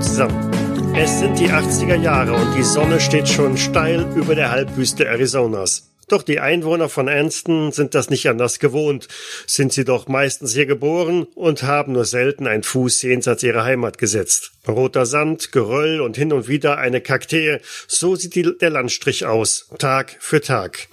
Zusammen. Es sind die 80er Jahre und die Sonne steht schon steil über der Halbwüste Arizonas. Doch die Einwohner von Anston sind das nicht anders gewohnt, sind sie doch meistens hier geboren und haben nur selten einen Fuß jenseits ihrer Heimat gesetzt. Roter Sand, Geröll und hin und wieder eine Kaktee, so sieht die, der Landstrich aus, Tag für Tag.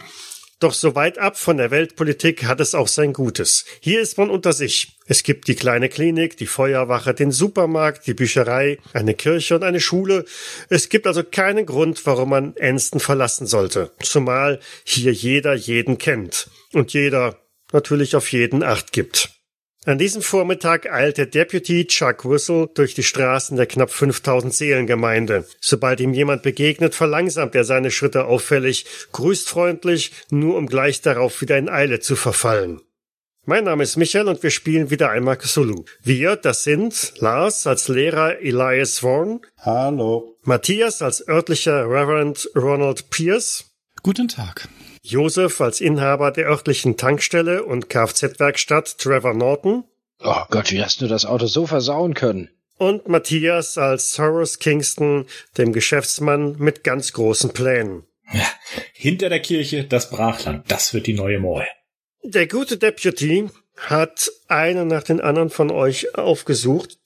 Doch so weit ab von der Weltpolitik hat es auch sein Gutes. Hier ist man unter sich. Es gibt die kleine Klinik, die Feuerwache, den Supermarkt, die Bücherei, eine Kirche und eine Schule. Es gibt also keinen Grund, warum man Enston verlassen sollte. Zumal hier jeder jeden kennt. Und jeder natürlich auf jeden Acht gibt. An diesem Vormittag eilt der Deputy Chuck Whistle durch die Straßen der knapp 5000 Seelengemeinde. Sobald ihm jemand begegnet, verlangsamt er seine Schritte auffällig, grüßt freundlich, nur um gleich darauf wieder in Eile zu verfallen. Mein Name ist Michael und wir spielen wieder einmal Cthulhu. Wir, das sind Lars als Lehrer Elias Vaughan. Hallo. Matthias als örtlicher Reverend Ronald Pierce. Guten Tag. Joseph als Inhaber der örtlichen Tankstelle und Kfz-Werkstatt Trevor Norton. Oh Gott, wie hast du das Auto so versauen können? Und Matthias als Horace Kingston, dem Geschäftsmann mit ganz großen Plänen. Ja, hinter der Kirche das Brachland, das wird die neue Moore. Der gute Deputy hat einen nach den anderen von euch aufgesucht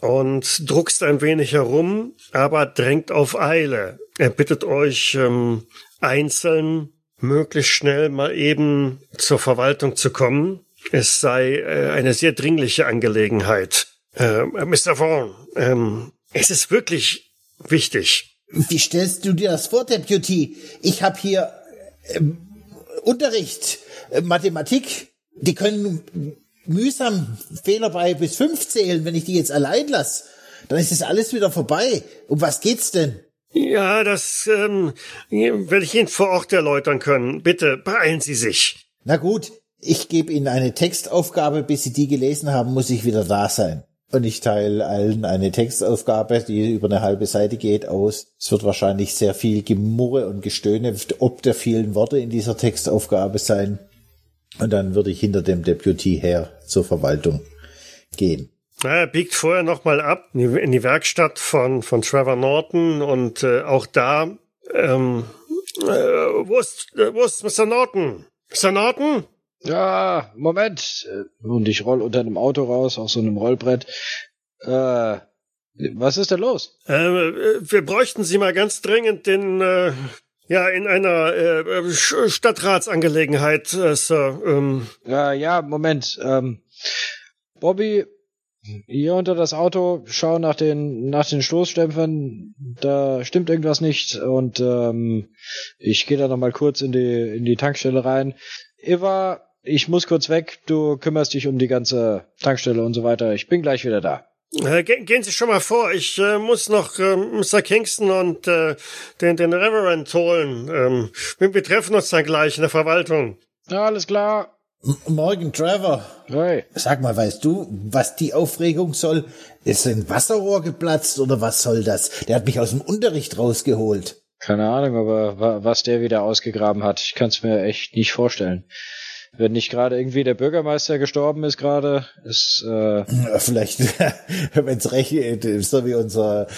und druckst ein wenig herum, aber drängt auf Eile. Er bittet euch ähm, einzeln möglichst schnell mal eben zur Verwaltung zu kommen. Es sei äh, eine sehr dringliche Angelegenheit. Äh, Mr. Vaughan, ähm, es ist wirklich wichtig. Wie stellst du dir das vor, Deputy? Ich habe hier äh, Unterricht, äh, Mathematik. Die können mühsam Fehler bei bis fünf zählen, wenn ich die jetzt allein lasse. Dann ist das alles wieder vorbei. Um was geht's denn? Ja, das ähm, werde ich Ihnen vor Ort erläutern können. Bitte beeilen Sie sich. Na gut, ich gebe Ihnen eine Textaufgabe. Bis Sie die gelesen haben, muss ich wieder da sein. Und ich teile allen eine Textaufgabe, die über eine halbe Seite geht, aus. Es wird wahrscheinlich sehr viel Gemurre und Gestöhne ob der vielen Worte in dieser Textaufgabe sein. Und dann würde ich hinter dem Deputy her zur Verwaltung gehen. Er biegt vorher nochmal ab in die Werkstatt von, von Trevor Norton und äh, auch da, ähm, äh, wo ist, äh, wo ist Mr. Norton? Mr. Norton? Ja, Moment. Und ich roll unter einem Auto raus, auf so einem Rollbrett. Äh, was ist denn los? Äh, wir bräuchten Sie mal ganz dringend in, äh, ja, in einer äh, Stadtratsangelegenheit, äh, Sir. Ähm. Ja, ja, Moment. Ähm, Bobby, hier unter das Auto, schau nach den nach den Stoßstempfern, da stimmt irgendwas nicht und ähm, ich gehe da noch mal kurz in die in die Tankstelle rein. Eva, ich muss kurz weg, du kümmerst dich um die ganze Tankstelle und so weiter. Ich bin gleich wieder da. Äh, gehen Sie schon mal vor, ich äh, muss noch äh, Mr. Kingston und äh, den, den Reverend holen. Ähm, wir treffen uns dann gleich in der Verwaltung. Ja, alles klar. Morgen, Trevor. Hey. Sag mal, weißt du, was die Aufregung soll? Ist ein Wasserrohr geplatzt oder was soll das? Der hat mich aus dem Unterricht rausgeholt. Keine Ahnung, aber was der wieder ausgegraben hat, ich kann es mir echt nicht vorstellen. Wenn nicht gerade irgendwie der Bürgermeister gestorben ist gerade, ist äh vielleicht, wenn es recht so wie unser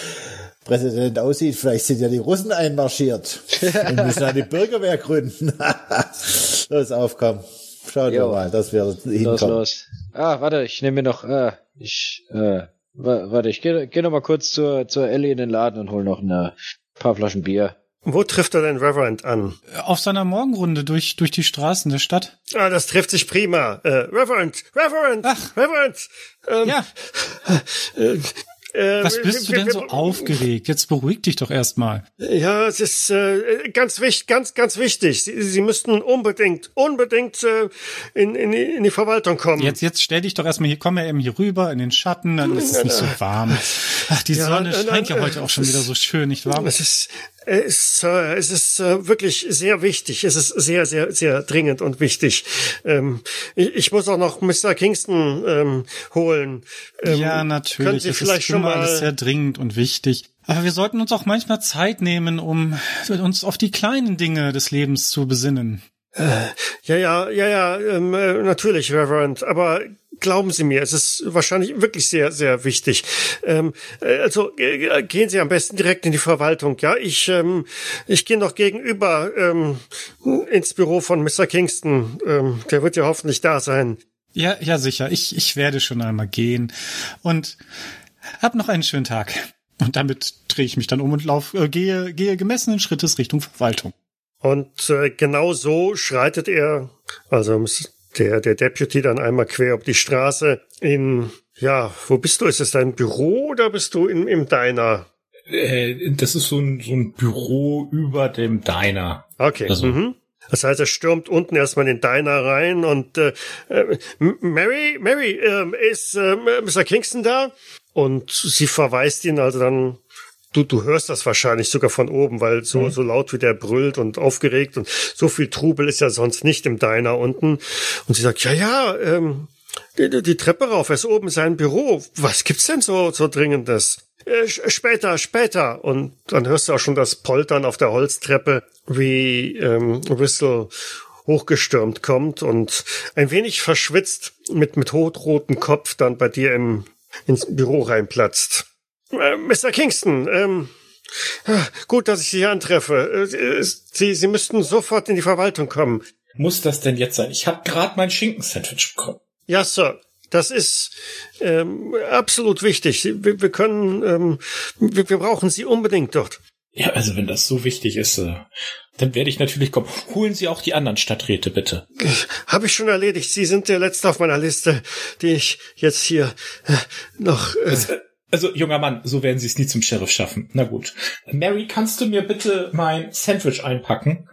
Präsident aussieht, vielleicht sind ja die Russen einmarschiert und müssen eine Bürgerwehr gründen. Los, aufkommen. Schauen wir mal, dass wir hinkommen. Los, los. Ah, warte, ich nehme mir noch, äh, ich, äh, warte, ich gehe geh noch mal kurz zur, zur Ellie in den Laden und hol noch eine paar Flaschen Bier. Wo trifft er den Reverend an? Auf seiner Morgenrunde durch, durch die Straßen der Stadt. Ah, das trifft sich prima. Äh, Reverend, Reverend, Ach. Reverend. Ähm, ja. Äh, äh, Was bist du denn so aufgeregt? Jetzt beruhig dich doch erstmal. Ja, es ist äh, ganz wichtig, ganz, ganz wichtig. Sie, Sie müssten unbedingt, unbedingt äh, in, in, in die Verwaltung kommen. Jetzt, jetzt stell dich doch erstmal hier, komm ja eben hier rüber in den Schatten, dann ist es nicht so warm. Ach, die ja, Sonne scheint ja heute auch schon wieder so schön, nicht wahr? Es ist, es, äh, es ist äh, wirklich sehr wichtig. Es ist sehr, sehr, sehr dringend und wichtig. Ähm, ich, ich muss auch noch Mr. Kingston ähm, holen. Ähm, ja, natürlich. Können Sie es vielleicht ist schon mal alles sehr dringend und wichtig. Aber wir sollten uns auch manchmal Zeit nehmen, um uns auf die kleinen Dinge des Lebens zu besinnen. Äh, ja, ja, ja, ja, ähm, äh, natürlich, Reverend. Aber glauben Sie mir, es ist wahrscheinlich wirklich sehr, sehr wichtig. Ähm, äh, also äh, gehen Sie am besten direkt in die Verwaltung. Ja, ich, ähm, ich gehe noch gegenüber ähm, ins Büro von Mr. Kingston. Ähm, der wird ja hoffentlich da sein. Ja, ja, sicher. Ich, ich werde schon einmal gehen. Und hab noch einen schönen Tag. Und damit drehe ich mich dann um und lauf, äh, gehe, gehe gemessenen Schrittes Richtung Verwaltung. Und äh, genau so schreitet er, also der, der Deputy dann einmal quer auf die Straße in, ja, wo bist du? Ist es dein Büro oder bist du in, im Diner? Äh, das ist so ein, so ein Büro über dem Diner. Okay. Also. Mhm. Das heißt, er stürmt unten erstmal in den Diner rein und äh, äh Mary, Mary, äh, ist äh, Mr. Kingston da? Und sie verweist ihn also dann du, du hörst das wahrscheinlich sogar von oben, weil so, mhm. so laut wie der brüllt und aufgeregt und so viel Trubel ist ja sonst nicht im Diner unten. Und sie sagt, ja, ja, ähm, die, die Treppe rauf, er ist oben sein Büro. Was gibt's denn so, so Dringendes? Äh, später, später. Und dann hörst du auch schon das Poltern auf der Holztreppe, wie ähm, Whistle hochgestürmt kommt und ein wenig verschwitzt mit, mit hotrotem Kopf dann bei dir im, ins Büro reinplatzt. Äh, Mr. Kingston, ähm, gut, dass ich Sie hier antreffe. Äh, Sie, Sie müssten sofort in die Verwaltung kommen. Muss das denn jetzt sein? Ich habe gerade mein Schinkensandwich bekommen. Ja, Sir. Das ist ähm, absolut wichtig. Wir, wir können, ähm, wir, wir brauchen Sie unbedingt dort. Ja, also wenn das so wichtig ist, äh, dann werde ich natürlich kommen. Holen Sie auch die anderen Stadträte, bitte. Habe ich schon erledigt. Sie sind der Letzte auf meiner Liste, die ich jetzt hier äh, noch. Äh, also, also, junger Mann, so werden Sie es nie zum Sheriff schaffen. Na gut. Mary, kannst du mir bitte mein Sandwich einpacken?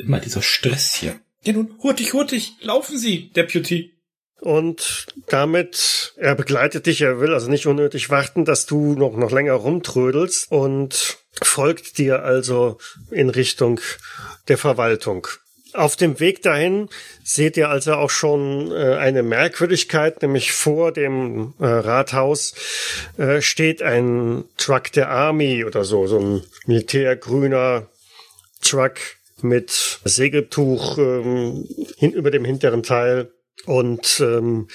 Immer dieser Stress hier. Ja nun, hurtig, hurtig, laufen Sie, Deputy. Und damit, er begleitet dich, er will also nicht unnötig warten, dass du noch, noch länger rumtrödelst und folgt dir also in Richtung der Verwaltung. Auf dem Weg dahin seht ihr also auch schon äh, eine Merkwürdigkeit, nämlich vor dem äh, Rathaus äh, steht ein Truck der Army oder so, so ein militärgrüner Truck mit Segeltuch ähm, hin, über dem hinteren Teil und ähm,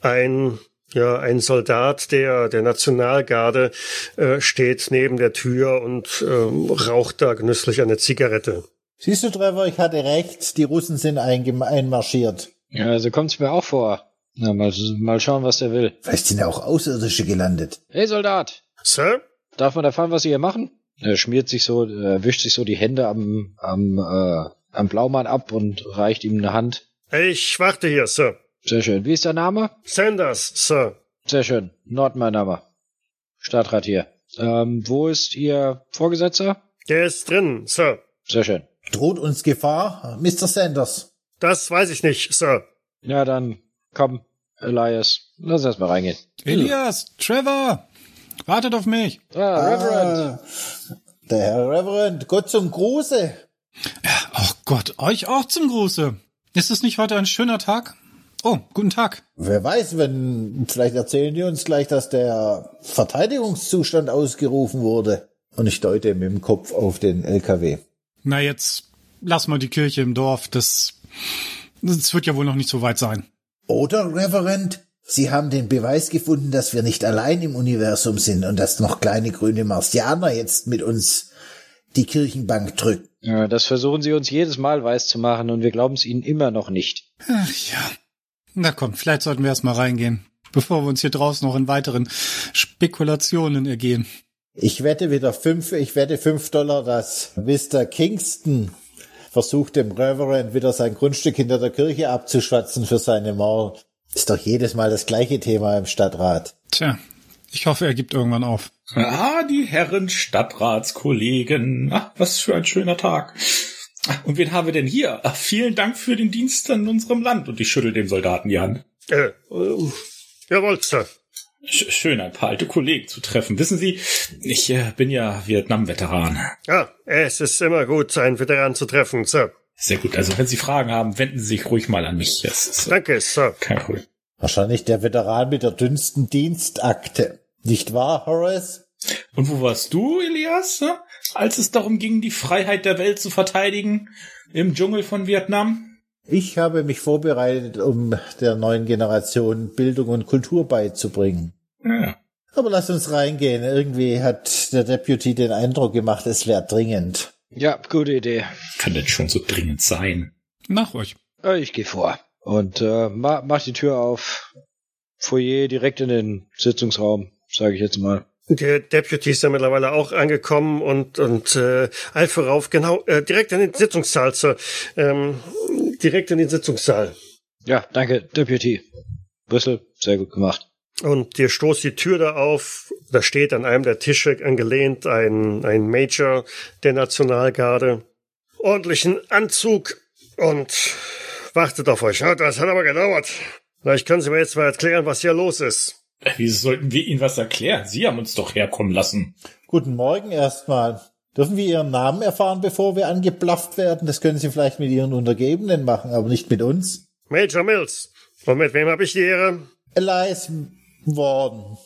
ein ja, ein Soldat der, der Nationalgarde äh, steht neben der Tür und ähm, raucht da genüsslich eine Zigarette. Siehst du, Trevor, ich hatte recht, die Russen sind einmarschiert. Ja, so kommt's mir auch vor. Na, mal, mal schauen, was der will. Vielleicht sind ja auch Außerirdische gelandet. Hey, Soldat! Sir? Darf man erfahren, was Sie hier machen? Er schmiert sich so, er wischt sich so die Hände am, am, äh, am Blaumann ab und reicht ihm eine Hand. Ich warte hier, Sir. Sehr schön. Wie ist der Name? Sanders, Sir. Sehr schön. Nord mein Name. Stadtrat hier. Ähm, wo ist Ihr Vorgesetzter? Der ist drin, Sir. Sehr schön. Droht uns Gefahr, Mr. Sanders? Das weiß ich nicht, Sir. Ja, dann komm, Elias. Lass uns mal reingehen. Elias, Trevor, wartet auf mich. Ah, Reverend. Ah, der Herr Reverend, Gott zum Gruße. Ja, ach Gott, euch auch zum Gruße. Ist es nicht heute ein schöner Tag? Oh, guten Tag. Wer weiß, wenn, vielleicht erzählen die uns gleich, dass der Verteidigungszustand ausgerufen wurde. Und ich deute mit dem Kopf auf den LKW. Na, jetzt lass mal die Kirche im Dorf. Das, das wird ja wohl noch nicht so weit sein. Oder, Reverend, Sie haben den Beweis gefunden, dass wir nicht allein im Universum sind und dass noch kleine grüne Marsianer jetzt mit uns die Kirchenbank drücken. Ja, das versuchen Sie uns jedes Mal weiß zu machen und wir glauben es Ihnen immer noch nicht. Ach ja. Na komm, vielleicht sollten wir erst mal reingehen, bevor wir uns hier draußen noch in weiteren Spekulationen ergehen. Ich wette wieder fünf, ich wette fünf Dollar, dass Mr. Kingston versucht, dem Reverend wieder sein Grundstück hinter der Kirche abzuschwatzen für seine Mord. Ist doch jedes Mal das gleiche Thema im Stadtrat. Tja, ich hoffe, er gibt irgendwann auf. Ah, die Herren Stadtratskollegen. Ach, was für ein schöner Tag. Und wen haben wir denn hier? Ach, vielen Dank für den Dienst an unserem Land. Und ich schüttel dem Soldaten die Hand. Äh, äh, jawohl, Sir. Schön, ein paar alte Kollegen zu treffen. Wissen Sie, ich äh, bin ja Vietnam-Veteran. Ja, es ist immer gut, einen Veteran zu treffen, Sir. Sehr gut. Also, wenn Sie Fragen haben, wenden Sie sich ruhig mal an mich. Ist, äh, Danke, Sir. Kein Problem. Wahrscheinlich der Veteran mit der dünnsten Dienstakte. Nicht wahr, Horace? Und wo warst du, Elias, als es darum ging, die Freiheit der Welt zu verteidigen im Dschungel von Vietnam? Ich habe mich vorbereitet, um der neuen Generation Bildung und Kultur beizubringen. Ja. Aber lass uns reingehen. Irgendwie hat der Deputy den Eindruck gemacht, es wäre dringend. Ja, gute Idee. Kann das schon so dringend sein? Nach euch. Ich gehe vor. Und äh, ma mach die Tür auf. Foyer direkt in den Sitzungsraum, sage ich jetzt mal. Der Deputy ist ja mittlerweile auch angekommen und und äh, eilt vorauf, genau, äh, direkt in den Sitzungssaal, Sir. Ähm, direkt in den Sitzungssaal. Ja, danke, Deputy. Brüssel, sehr gut gemacht. Und dir stoßt die Tür da auf. Da steht an einem der Tische angelehnt ein, ein Major der Nationalgarde. Ordentlichen Anzug und wartet auf euch. Das hat aber gedauert. Vielleicht können Sie mir jetzt mal erklären, was hier los ist. Wieso sollten wir Ihnen was erklären? Sie haben uns doch herkommen lassen. Guten Morgen erstmal. Dürfen wir Ihren Namen erfahren, bevor wir angeblafft werden? Das können Sie vielleicht mit Ihren Untergebenen machen, aber nicht mit uns. Major Mills. Und mit wem habe ich die Ehre? Elias Warden,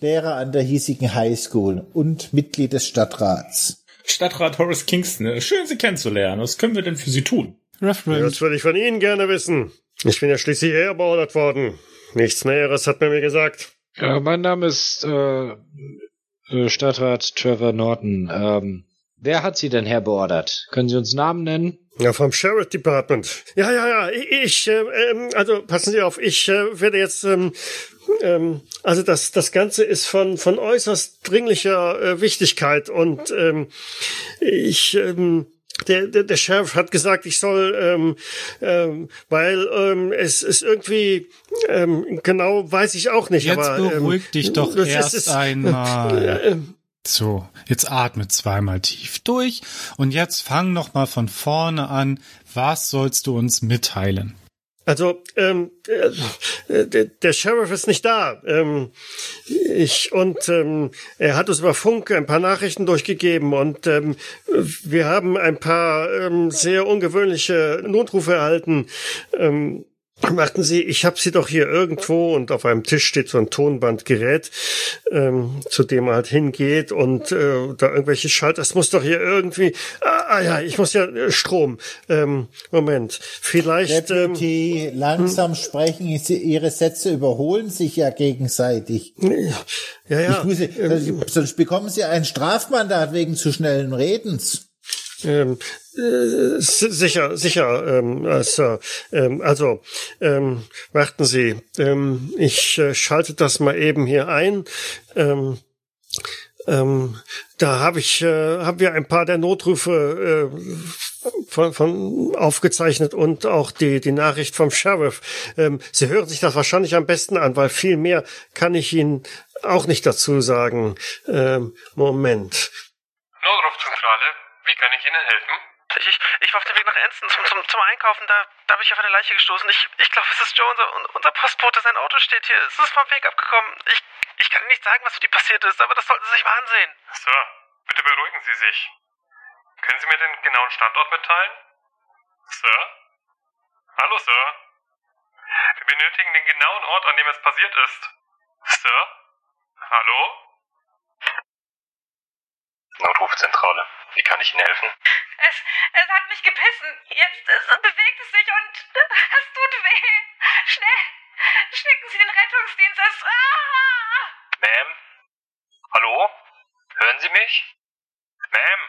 Lehrer an der hiesigen High School und Mitglied des Stadtrats. Stadtrat Horace Kingston, schön Sie kennenzulernen. Was können wir denn für Sie tun? Referent. Das würde ich von Ihnen gerne wissen. Ich bin ja schließlich hierher beordert worden. Nichts Näheres hat man mir gesagt. Ja, mein Name ist äh, äh, Stadtrat Trevor Norton. Ähm, wer hat Sie denn herbeordert? Können Sie uns Namen nennen? Ja, vom Sheriff Department. Ja, ja, ja. Ich, äh, ähm, also passen Sie auf, ich äh, werde jetzt, ähm, ähm, also das, das Ganze ist von von äußerst dringlicher äh, Wichtigkeit und ähm, ich, ähm, der, der, der Sheriff hat gesagt, ich soll, ähm, ähm, weil ähm, es ist irgendwie ähm, genau weiß ich auch nicht. Jetzt aber, ähm, beruhig dich doch erst ist- einmal. Äh, So, jetzt atme zweimal tief durch und jetzt fang noch mal von vorne an. Was sollst du uns mitteilen? Also, ähm, äh, der, Sheriff ist nicht da. Ähm, ich und ähm, er hat uns über Funk ein paar Nachrichten durchgegeben und ähm, wir haben ein paar ähm, sehr ungewöhnliche Notrufe erhalten. Ähm, Warten Sie, ich habe sie doch hier irgendwo und auf einem Tisch steht so ein Tonbandgerät, ähm, zu dem man halt hingeht und äh, da irgendwelche Schalter. Das muss doch hier irgendwie. Ah, ah ja, ich muss ja äh, Strom. Ähm, Moment, vielleicht. Ähm, Deputy, langsam sprechen, Sie- Ihre Sätze überholen sich ja gegenseitig. ja, ja. Ich muss, sonst- sonst bekommen Sie ein Strafmandat wegen zu schnellen Redens. Ähm, äh, si- sicher, sicher, ähm, äh, Sir. Ähm, also, ähm, warten Sie, ähm, ich äh, schalte das mal eben hier ein. Ähm, ähm, da habe ich, äh, haben wir ein paar der Notrufe äh, von, von aufgezeichnet und auch die die Nachricht vom Sheriff. Ähm, Sie hören sich das wahrscheinlich am besten an, weil viel mehr kann ich Ihnen auch nicht dazu sagen. Ähm, Moment. Notrufzentrale, wie kann ich Ihnen helfen? Ich, ich, ich war auf dem Weg nach Enston zum, zum, zum Einkaufen, da, da bin ich auf eine Leiche gestoßen. Ich, ich glaube, es ist Joe, unser, unser Postbote, sein Auto steht hier. Es ist vom Weg abgekommen. Ich, ich kann Ihnen nicht sagen, was für die passiert ist, aber das sollten Sie sich mal ansehen. Sir, bitte beruhigen Sie sich. Können Sie mir den genauen Standort mitteilen? Sir? Hallo, Sir? Wir benötigen den genauen Ort, an dem es passiert ist. Sir? Hallo? Notrufzentrale. Wie kann ich Ihnen helfen? Es, es hat mich gebissen. Jetzt es bewegt es sich und es tut weh. Schnell, schicken Sie den Rettungsdienst. Es, ah! Ma'am? Hallo? Hören Sie mich? Ma'am?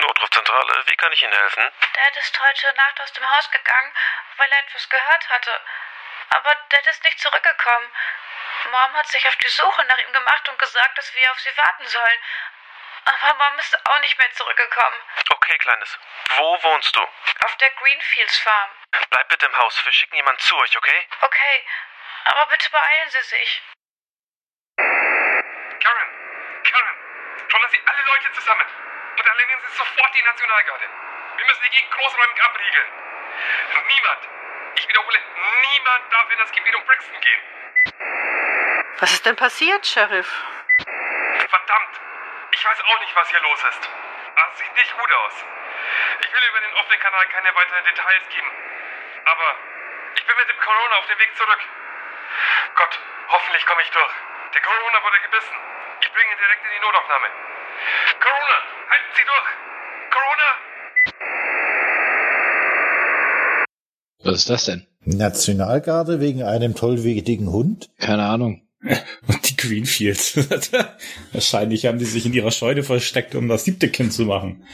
Notrufzentrale, wie kann ich Ihnen helfen? Dad ist heute Nacht aus dem Haus gegangen, weil er etwas gehört hatte. Aber Dad ist nicht zurückgekommen. Mom hat sich auf die Suche nach ihm gemacht und gesagt, dass wir auf sie warten sollen. Aber Mom ist auch nicht mehr zurückgekommen. Okay, Kleines. Wo wohnst du? Auf der Greenfields Farm. Bleib bitte im Haus. Wir schicken jemanden zu euch, okay? Okay, aber bitte beeilen Sie sich. Karen! Karen! Trollen Sie alle Leute zusammen! Und alarmieren Sie sofort die Nationalgarde! Wir müssen die Gegend großräumig abriegeln! Niemand, ich wiederhole, niemand darf in das Gebiet um Brixton gehen! Was ist denn passiert, Sheriff? Verdammt! Ich weiß auch nicht, was hier los ist. Aber es sieht nicht gut aus. Ich will über den offenen Kanal keine weiteren Details geben. Aber ich bin mit dem Corona auf dem Weg zurück. Gott, hoffentlich komme ich durch. Der Corona wurde gebissen. Ich bringe ihn direkt in die Notaufnahme. Corona, halten Sie durch! Corona! Was ist das denn? Nationalgarde wegen einem tollwütigen Hund? Keine Ahnung. Greenfields. Wahrscheinlich haben die sich in ihrer Scheune versteckt, um das siebte Kind zu machen.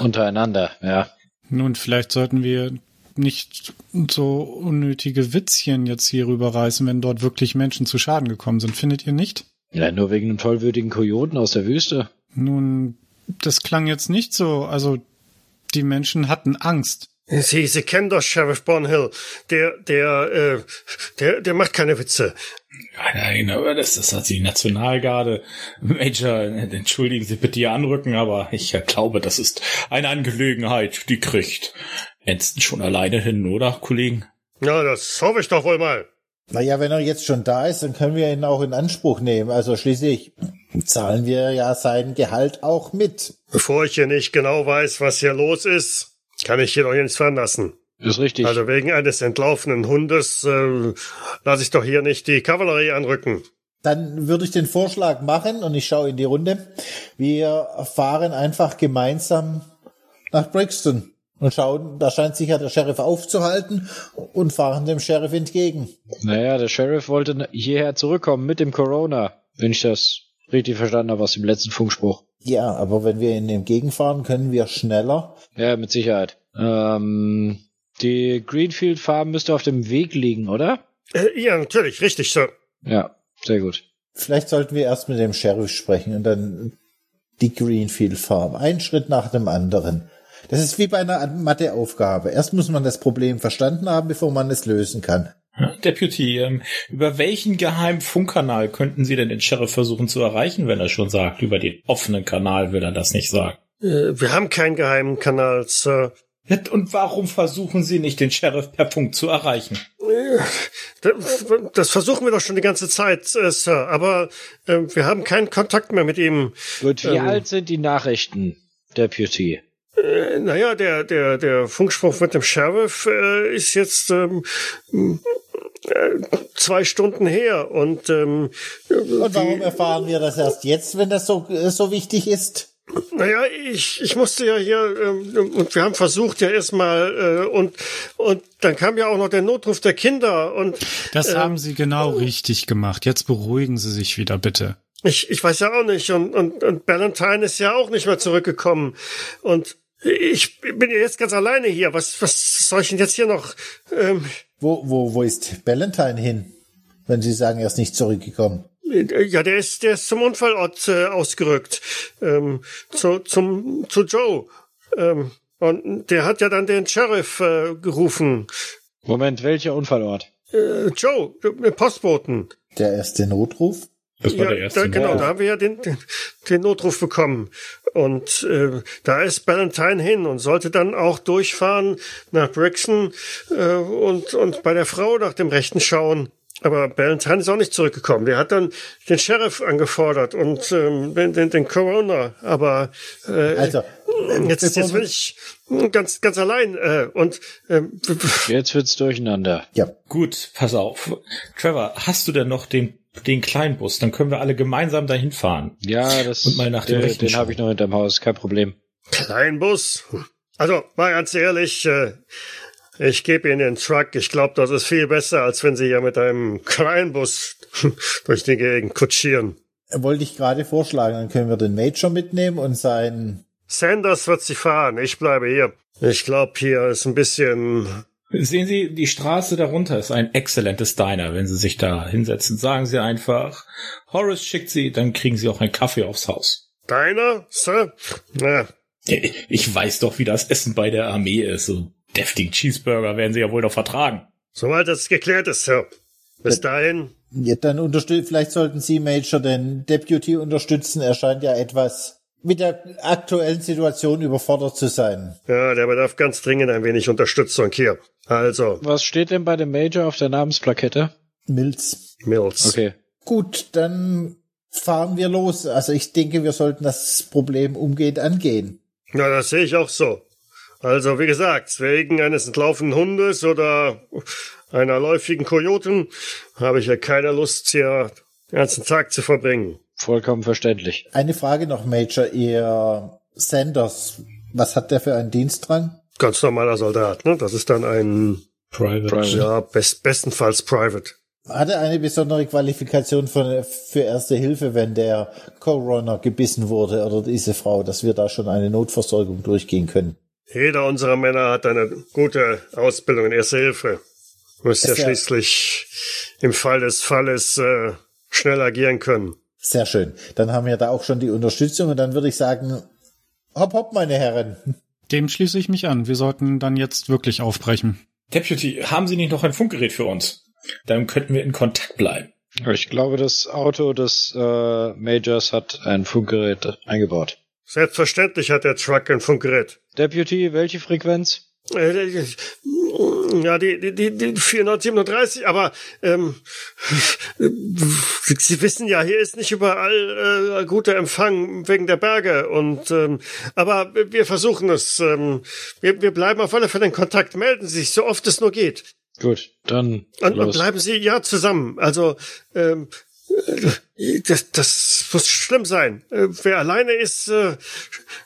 Untereinander, ja. Nun, vielleicht sollten wir nicht so unnötige Witzchen jetzt hier rüberreißen, wenn dort wirklich Menschen zu Schaden gekommen sind. Findet ihr nicht? Ja, nur wegen einem tollwütigen Kojoten aus der Wüste. Nun, das klang jetzt nicht so. Also, die Menschen hatten Angst. Sie, Sie kennen doch Sheriff Bonhill. Der, der, äh, der, der macht keine Witze. Nein, aber das, das hat die Nationalgarde. Major, entschuldigen Sie bitte Ihr Anrücken, aber ich glaube, das ist eine Angelegenheit, die kriegt Enston schon alleine hin, oder, Kollegen? Ja, das hoffe ich doch wohl mal. Naja, wenn er jetzt schon da ist, dann können wir ihn auch in Anspruch nehmen. Also schließlich zahlen wir ja sein Gehalt auch mit. Bevor ich hier nicht genau weiß, was hier los ist, kann ich hier doch nichts veranlassen. Ist richtig. Also wegen eines entlaufenen Hundes äh, lasse ich doch hier nicht die Kavallerie anrücken. Dann würde ich den Vorschlag machen und ich schaue in die Runde. Wir fahren einfach gemeinsam nach Brixton und schauen, da scheint sich ja der Sheriff aufzuhalten und fahren dem Sheriff entgegen. naja, der Sheriff wollte hierher zurückkommen mit dem Corona, wenn ich das richtig verstanden habe aus dem letzten Funkspruch. Ja, aber wenn wir ihnen entgegenfahren, können wir schneller. Ja, mit Sicherheit. Ähm, die Greenfield Farm müsste auf dem Weg liegen, oder? Äh, ja, natürlich, richtig, Sir. Ja, sehr gut. Vielleicht sollten wir erst mit dem Sheriff sprechen und dann die Greenfield Farm. Ein Schritt nach dem anderen. Das ist wie bei einer Matheaufgabe. Erst muss man das Problem verstanden haben, bevor man es lösen kann. Deputy, ähm, über welchen geheimen Funkkanal könnten Sie denn den Sheriff versuchen zu erreichen, wenn er schon sagt? Über den offenen Kanal will er das nicht sagen. Äh, wir haben keinen geheimen Kanal, Sir. Und warum versuchen Sie nicht, den Sheriff per Funk zu erreichen? Das, das versuchen wir doch schon die ganze Zeit, äh, Sir. Aber äh, wir haben keinen Kontakt mehr mit ihm. Gut, wie Ähm. alt sind die Nachrichten, Deputy? Äh, naja, der, der, der Funkspruch mit dem Sheriff äh, ist jetzt ähm, äh, zwei Stunden her. Und, ähm, Und warum erfahren wir das erst jetzt, wenn das so, äh, so wichtig ist? Naja, ich, ich musste ja hier, ähm, und wir haben versucht ja erstmal, äh, und, und dann kam ja auch noch der Notruf der Kinder und Das Ähm, haben Sie genau richtig gemacht. Jetzt beruhigen Sie sich wieder, bitte. ich, ich weiß ja auch nicht, und, und, und Valentine ist ja auch nicht mehr zurückgekommen. Und ich bin ja jetzt ganz alleine hier. Was, was soll ich denn jetzt hier noch? Ähm, Wo, wo, wo ist Valentine hin? Wenn Sie sagen, er ist nicht zurückgekommen. ja, der ist, der ist zum Unfallort äh, ausgerückt. Ähm, zu, zum, zu Joe. Ähm, und der hat ja dann den Sheriff äh, gerufen. Moment, welcher Unfallort? Äh, Joe, Postboten. Der erste Notruf? Das war ja, der erste. da, genau, Mal. da haben wir ja den, den, den Notruf bekommen. Und äh, da ist Valentine hin und sollte dann auch durchfahren nach Brixton äh, und, und bei der Frau nach dem Rechten schauen. Aber Valentine ist auch nicht zurückgekommen. Der hat dann den Sheriff angefordert und ähm, den, den, den Corona. Aber äh, Also, jetzt, jetzt bevor bin ich ganz, ganz allein. Äh, und ähm, Jetzt wird's durcheinander. ja, Gut, pass auf. Trevor, hast du denn noch den, den Kleinbus? Dann können wir alle gemeinsam dahin fahren. Ja, das, Und mal nach dem den, Rechten den habe ich noch hinterm Haus, kein Problem. Kleinbus? Also, mal ganz ehrlich, äh, ich gebe Ihnen den Truck. Ich glaube, das ist viel besser, als wenn Sie hier mit einem Kleinbus durch die Gegend kutschieren. wollte ich gerade vorschlagen, dann können wir den Major mitnehmen und sein Sanders wird Sie fahren. Ich bleibe hier. Ich glaube, hier ist ein bisschen... Sehen Sie, die Straße darunter ist ein exzellentes Diner. Wenn Sie sich da hinsetzen, sagen Sie einfach, Horace schickt Sie, dann kriegen Sie auch einen Kaffee aufs Haus. Deiner, Sir? Na, Ich weiß doch, wie das Essen bei der Armee ist. So deftigen Cheeseburger werden Sie ja wohl noch vertragen. soweit das geklärt ist, Sir. Bis dahin. Ja, dann unterstützen, vielleicht sollten Sie, Major, den Deputy unterstützen. Er scheint ja etwas mit der aktuellen Situation überfordert zu sein. Ja, der bedarf ganz dringend ein wenig Unterstützung hier. Also, Was steht denn bei dem Major auf der Namensplakette? Mills. Mills. Okay. Gut, dann fahren wir los. Also ich denke, wir sollten das Problem umgehend angehen. Ja, das sehe ich auch so. Also, wie gesagt, wegen eines entlaufenen Hundes oder einer läufigen Kojoten habe ich ja keine Lust, hier den ganzen Tag zu verbringen. Vollkommen verständlich. Eine Frage noch, Major. Ihr Sanders, was hat der für einen Dienstrang? Ganz normaler Soldat, ne? Das ist dann ein Private. Private. Ja, best, bestenfalls private. Hat er eine besondere Qualifikation von, für Erste Hilfe, wenn der Coroner gebissen wurde oder diese Frau, dass wir da schon eine Notversorgung durchgehen können? Jeder unserer Männer hat eine gute Ausbildung in Erste Hilfe. Muss ja- schließlich im Fall des Falles äh, schnell agieren können. Sehr schön. Dann haben wir da auch schon die Unterstützung und dann würde ich sagen, hopp hopp, meine Herren. Dem schließe ich mich an. Wir sollten dann jetzt wirklich aufbrechen. Deputy, haben Sie nicht noch ein Funkgerät für uns? Dann könnten wir in Kontakt bleiben. Ich glaube, das Auto des äh, Majors hat ein Funkgerät eingebaut. Selbstverständlich hat der Truck ein Funkgerät. Deputy, welche Frequenz? Äh, Ja, die, die, die, die 437, aber ähm, Sie wissen ja, hier ist nicht überall äh, guter Empfang wegen der Berge und ähm, aber wir versuchen es. Ähm, wir, wir bleiben auf alle Fälle in Kontakt. Melden Sie sich so oft es nur geht. Gut, dann Und, und bleiben Sie ja zusammen. Also ähm, äh, das, das muss schlimm sein. Äh, wer alleine ist, äh,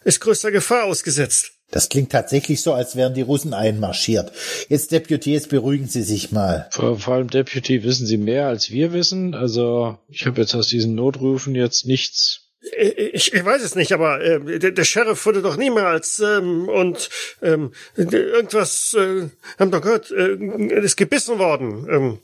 ist größter Gefahr ausgesetzt. Das klingt tatsächlich so, als wären die Russen einmarschiert. Jetzt, Deputy, jetzt beruhigen Sie sich mal. Vor, vor allem Deputy wissen Sie mehr als wir wissen. Also ich habe jetzt aus diesen Notrufen jetzt nichts. Ich, ich weiß es nicht, aber äh, der, der Sheriff wurde doch niemals ähm, und ähm, irgendwas äh, haben doch gehört, äh, ist gebissen worden. Ähm,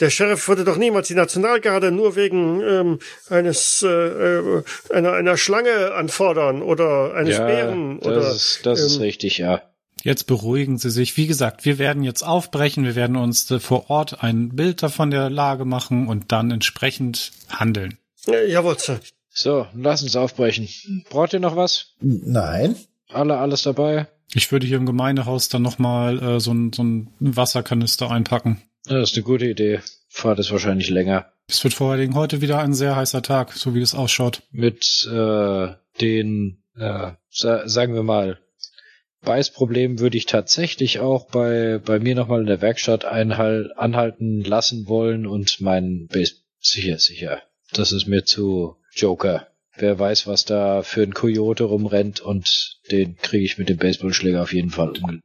der Sheriff würde doch niemals die Nationalgarde nur wegen ähm, eines äh, äh, einer einer Schlange anfordern oder eines Bären das, oder ist, das ist ähm, richtig, ja. Jetzt beruhigen Sie sich. Wie gesagt, wir werden jetzt aufbrechen. Wir werden uns äh, vor Ort ein Bild davon der Lage machen und dann entsprechend handeln. äh, jawohl, Sir. So, lass uns aufbrechen. Braucht ihr noch was? Nein. Alle, alles dabei? Ich würde hier im Gemeindehaus dann nochmal äh, so, ein, so ein Wasserkanister einpacken. Das ist eine gute Idee. Fahrt ist wahrscheinlich länger. Es wird vor allen Dingen heute wieder ein sehr heißer Tag, so wie es ausschaut. Mit äh, den, äh, sa sagen wir mal, Beißproblemen würde ich tatsächlich auch bei, bei mir nochmal in der Werkstatt einhal anhalten lassen wollen und meinen Base sicher, sicher. Das ist mir zu Joker. Wer weiß, was da für ein Coyote rumrennt und den kriege ich mit dem Baseballschläger auf jeden Fall um.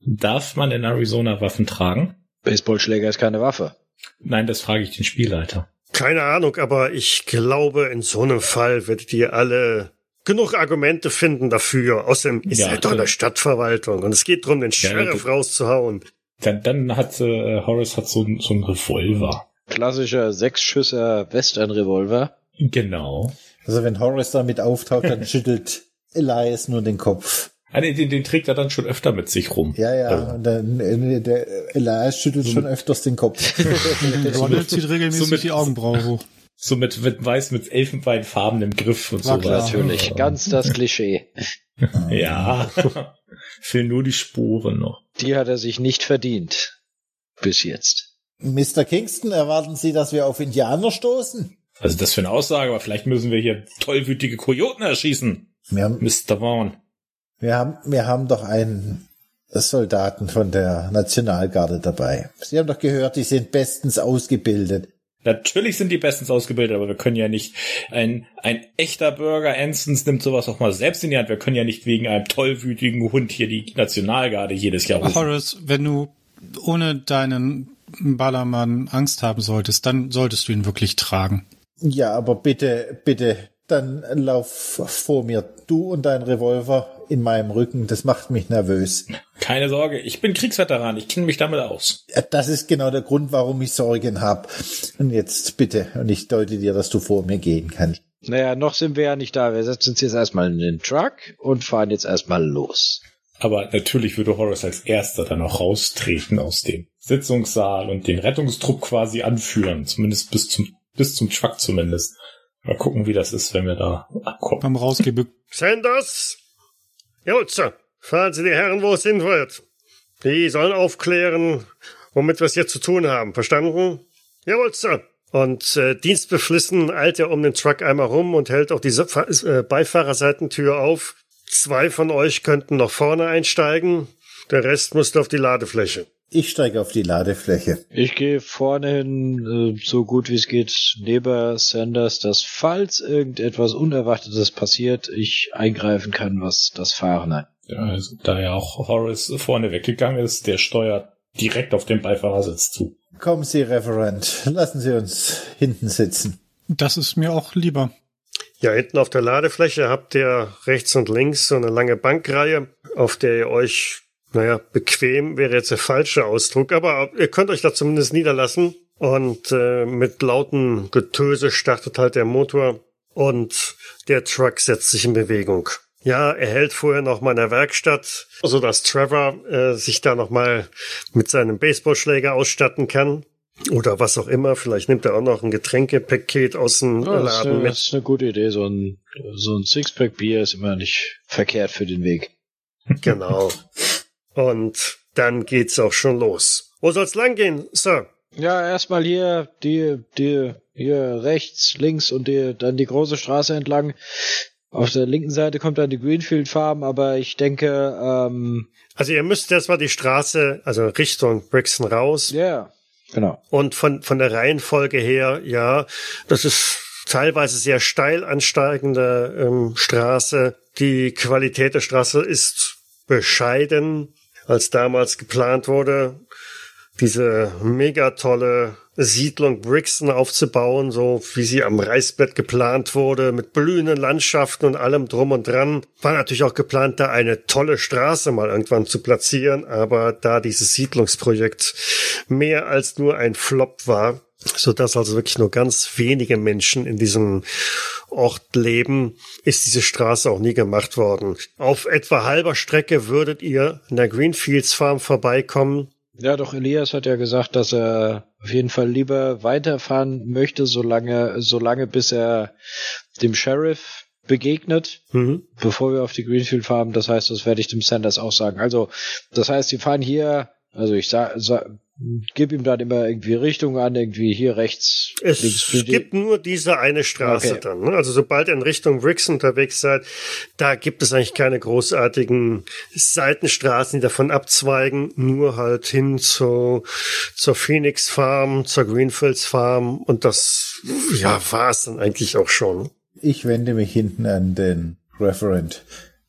Darf man in Arizona Waffen tragen? Baseballschläger ist keine Waffe. Nein, das frage ich den Spielleiter. Keine Ahnung, aber ich glaube, in so einem Fall werdet ihr alle genug Argumente finden dafür. Außerdem ist Ja, er doch in der klar. Stadtverwaltung und es geht darum, den Sheriff ge- rauszuhauen. Dann, dann hat äh, Horace hat so, so einen Revolver. Klassischer Sechsschüsser Western-Revolver. Genau. Also wenn Horace damit auftaucht, dann schüttelt Elias nur den Kopf. Ah, nee, den, den trägt er dann schon öfter mit sich rum. Ja, ja, Also, und dann, äh, der Elias schüttelt schon öfters den Kopf. Ronald zieht regelmäßig so mit- die Augenbraue hoch. so mit, mit weiß mit Elfenbeinfarben im Griff und War so klar. Natürlich, ganz das Klischee. Ja. Fehlen nur die Spuren noch. Die hat er sich nicht verdient. Bis jetzt. Mr. Kingston, erwarten Sie, dass wir auf Indianer stoßen? Also das für eine Aussage, aber vielleicht müssen wir hier tollwütige Kojoten erschießen. Haben, Mr. Vaughn. Wir haben, wir haben doch einen Soldaten von der Nationalgarde dabei. Sie haben doch gehört, die sind bestens ausgebildet. Natürlich sind die bestens ausgebildet, aber wir können ja nicht, ein, ein echter Bürger Anstons nimmt sowas auch mal selbst in die Hand. Wir können ja nicht wegen einem tollwütigen Hund hier die Nationalgarde jedes Jahr rufen. Horace, wenn du ohne deinen Ballermann Angst haben solltest, dann solltest du ihn wirklich tragen. Ja, aber bitte, bitte, dann lauf vor mir. Du und dein Revolver in meinem Rücken, das macht mich nervös. Keine Sorge, ich bin Kriegsveteran, ich kenne mich damit aus. Das ist genau der Grund, warum ich Sorgen habe. Und jetzt bitte, und ich deute dir, dass du vor mir gehen kannst. Naja, noch sind wir ja nicht da. Wir setzen uns jetzt erstmal in den Truck und fahren jetzt erstmal los. Aber natürlich würde Horace als erster dann auch raustreten aus dem Sitzungssaal und den Rettungstrupp quasi anführen. Zumindest bis zum, bis zum Truck zumindest. Mal gucken, wie das ist, wenn wir da abkommen. Beim Rausgebück. Sanders? Jawohl, Sir. Fahren Sie die Herren, wo es hin wird. Die sollen aufklären, womit wir es hier zu tun haben. Verstanden? Jawohl, Sir. Und äh, dienstbeflissen eilt er um den Truck einmal rum und hält auch Fa äh, Beifahrerseitentür auf. Zwei von euch könnten noch vorne einsteigen. Der Rest muss auf die Ladefläche. Ich steige auf die Ladefläche. Ich gehe vorne hin, äh, so gut wie es geht, neben Sanders, dass falls irgendetwas Unerwartetes passiert, ich eingreifen kann, was das Fahren angeht. Ja, also, da ja auch Horace vorne weggegangen ist, der steuert direkt auf den Beifahrersitz zu. Kommen Sie, Referent. Lassen Sie uns hinten sitzen. Das ist mir auch lieber. Ja, hinten auf der Ladefläche habt ihr rechts und links so eine lange Bankreihe, auf der ihr euch, naja, bequem wäre jetzt der falsche Ausdruck, aber ihr könnt euch da zumindest niederlassen. Und äh, mit lauten Getöse startet halt der Motor und der Truck setzt sich in Bewegung. Ja, er hält vorher noch mal in der Werkstatt, so dass Trevor äh, sich da noch mal mit seinem Baseballschläger ausstatten kann. Oder was auch immer. Vielleicht nimmt er auch noch ein Getränkepaket aus dem Ja, das, ist Laden eine, mit. das ist eine gute Idee. So ein, so ein Sixpack Bier ist immer nicht verkehrt für den Weg. Genau. Und dann geht's auch schon los. Wo soll's lang gehen, Sir? Ja, erstmal hier die, die, hier rechts, links und die, dann die große Straße entlang. Auf der linken Seite kommt dann die Greenfield Farm, aber ich denke, ähm, Also ihr müsst erstmal die Straße, also Richtung Brixton raus. ja, genau. Und von, von der Reihenfolge her, ja, das ist teilweise sehr steil ansteigende ähm, Straße. Die Qualität der Straße ist bescheiden, als damals geplant wurde, diese mega tolle Siedlung Brixton aufzubauen, so wie sie am Reißbrett geplant wurde, mit blühenden Landschaften und allem drum und dran. War natürlich auch geplant, da eine tolle Straße mal irgendwann zu platzieren, aber da dieses Siedlungsprojekt mehr als nur ein Flop war, so dass also wirklich nur ganz wenige Menschen in diesem Ort leben, ist diese Straße auch nie gemacht worden. Auf etwa halber Strecke würdet ihr in der Greenfields Farm vorbeikommen. Ja, doch Elias hat ja gesagt, dass er auf jeden Fall lieber weiterfahren möchte, solange, solange bis er dem Sheriff begegnet, Mhm. bevor wir auf die Greenfield fahren. Das heißt, das werde ich dem Sanders auch sagen. Also, das heißt, die fahren hier, also ich sag, sag gib ihm dann immer irgendwie Richtung an, irgendwie hier rechts, Es links. gibt nur diese eine Straße Okay. dann. Ne? Also sobald ihr in Richtung Brixton unterwegs seid, da gibt es eigentlich keine großartigen Seitenstraßen, die davon abzweigen, nur halt hin zu, zur Phoenix Farm, zur Greenfields Farm und das, ja, war's dann eigentlich auch schon. Ich wende mich hinten an den Referent.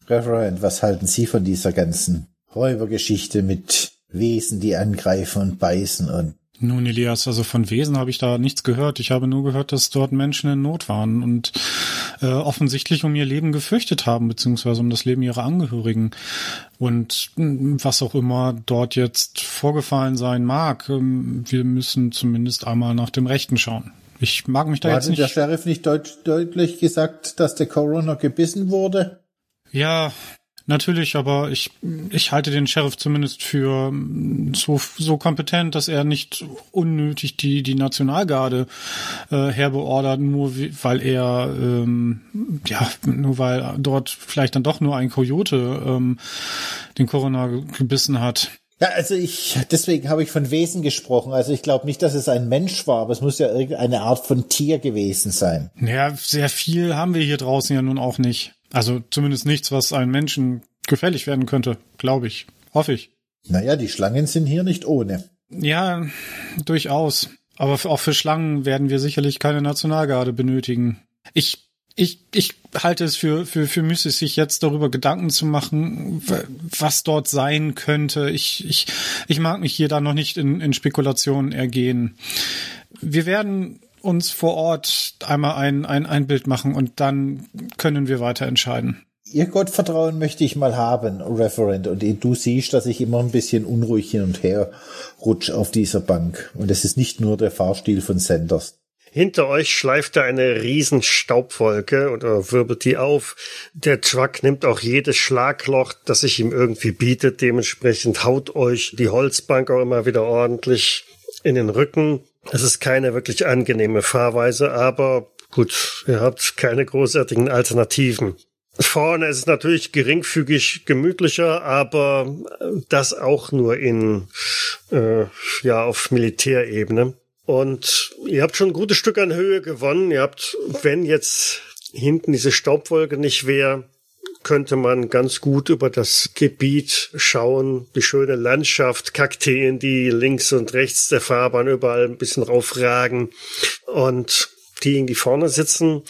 Referent, was halten Sie von dieser ganzen Räubergeschichte mit Wesen, die angreifen und beißen und Nun, Elias, also von Wesen habe ich da nichts gehört. Ich habe nur gehört, dass dort Menschen in Not waren und äh, offensichtlich um ihr Leben gefürchtet haben, beziehungsweise um das Leben ihrer Angehörigen. Und mh, was auch immer dort jetzt vorgefallen sein mag, ähm, wir müssen zumindest einmal nach dem Rechten schauen. Ich mag mich da Hat jetzt denn der nicht. Sheriff nicht deut deutlich gesagt, dass der Coroner gebissen wurde? Ja, natürlich, aber ich, ich halte den Sheriff zumindest für mm, so, so kompetent, dass er nicht unnötig die, die Nationalgarde äh, herbeordert, nur wie, weil er, ähm, ja, nur weil dort vielleicht dann doch nur ein Coyote ähm, den Coroner ge- gebissen hat. Ja, also ich, deswegen habe ich von Wesen gesprochen. Also ich glaube nicht, dass es ein Mensch war, aber es muss ja irgendeine Art von Tier gewesen sein. Ja, sehr viel haben wir hier draußen ja nun auch nicht. Also zumindest nichts, was einem Menschen gefährlich werden könnte, glaube ich. Hoffe ich. Naja, die Schlangen sind hier nicht ohne. Ja, durchaus. Aber auch für Schlangen werden wir sicherlich keine Nationalgarde benötigen. Ich, ich, ich halte es für, für, für müßig, sich jetzt darüber Gedanken zu machen, was dort sein könnte. Ich, ich, ich mag mich hier da noch nicht in, in Spekulationen ergehen. Wir werden uns vor Ort einmal ein, ein, ein Bild machen und dann können wir weiter entscheiden. Ihr Gottvertrauen möchte ich mal haben, Referent. Und du siehst, dass ich immer ein bisschen unruhig hin und her rutsch auf dieser Bank. Und es ist nicht nur der Fahrstil von Sanders. Hinter euch schleift da eine riesen Staubwolke oder wirbelt die auf. Der Truck nimmt auch jedes Schlagloch, das sich ihm irgendwie bietet. Dementsprechend haut euch die Holzbank auch immer wieder ordentlich in den Rücken. Es ist keine wirklich angenehme Fahrweise, aber gut, ihr habt keine großartigen Alternativen. Vorne ist es natürlich geringfügig gemütlicher, aber das auch nur in äh, ja auf Militärebene. Und ihr habt schon ein gutes Stück an Höhe gewonnen. Ihr habt, wenn jetzt hinten diese Staubwolke nicht wäre, könnte man ganz gut über das Gebiet schauen, die schöne Landschaft, Kakteen, die links und rechts der Fahrbahn überall ein bisschen raufragen. Und die, die vorne sitzen,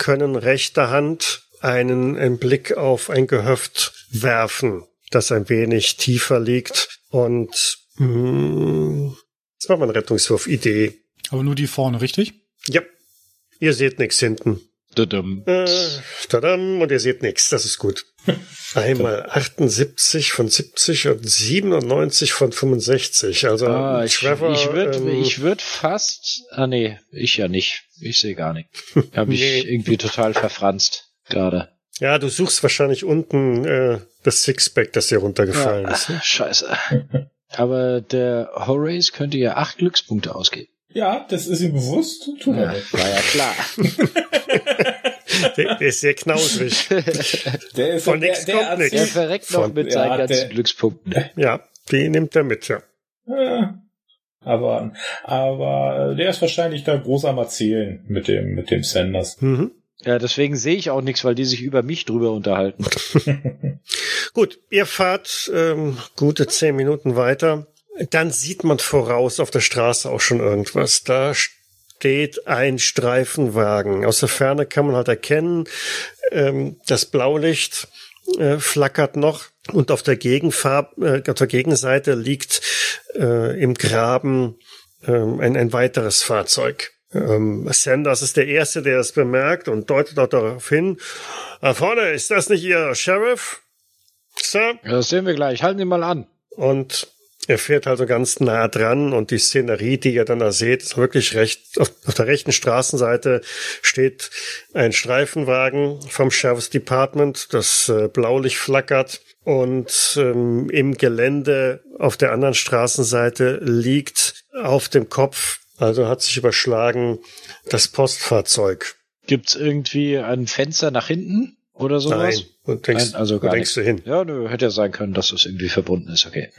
können rechter Hand einen, einen Blick auf ein Gehöft werfen, das ein wenig tiefer liegt. Und Hm, Das war mein Rettungswurf. Idee. Aber nur die vorne, richtig? Ja. Ihr seht nichts hinten. Dadum. Äh, tadam, und ihr seht nichts. Das ist gut. Einmal 78 von 70 und 97 von 65. Also Ah, ich Trevor. ich würde ähm, ich würd fast. Ah nee, ich ja nicht. Ich sehe gar nicht. Hab ich Nee. irgendwie total verfranst gerade. ja, du suchst wahrscheinlich unten äh, das Sixpack, das hier runtergefallen ist. ne? Scheiße. Aber der Horace könnte ja acht Glückspunkte ausgeben. Ja, das ist ihm bewusst. Tut er Ja, nicht. war ja klar. Der, der ist sehr knausrig. Der ist Von der, der kommt erzählt- Er verreckt noch Von- mit ja, seinen ganzen der- Glückspunkten. ja, die nimmt er mit, ja. Ja. Aber, aber äh, der ist wahrscheinlich da groß am Erzählen mit dem, mit dem Sanders. Mhm. Ja, deswegen sehe ich auch nichts, weil die sich über mich drüber unterhalten. Gut, ihr fahrt ähm, gute zehn Minuten weiter. Dann sieht man voraus auf der Straße auch schon irgendwas. Da steht ein Streifenwagen. Aus der Ferne kann man halt erkennen, ähm, das Blaulicht äh, flackert noch und auf der Gegenfarb, äh, auf der Gegenseite liegt äh, im Graben ähm, ein, ein weiteres Fahrzeug. Ähm, Sanders ist der Erste, der es bemerkt und deutet auch darauf hin. Da vorne, ist das nicht Ihr Sheriff? Sir? Ja, Das sehen wir gleich. Halten Sie mal an. Und er fährt also ganz nah dran und die Szenerie, die ihr dann da seht, ist wirklich recht, auf, auf der rechten Straßenseite steht ein Streifenwagen vom Sheriff's Department, das äh, Blaulicht flackert und ähm, im Gelände auf der anderen Straßenseite liegt auf dem Kopf, also hat sich überschlagen, das Postfahrzeug. Gibt's irgendwie ein Fenster nach hinten oder sowas? Nein, und denkst, Nein, also gar denkst du hin? Ja, nö, hätte ja sein können, dass das irgendwie verbunden ist. Okay.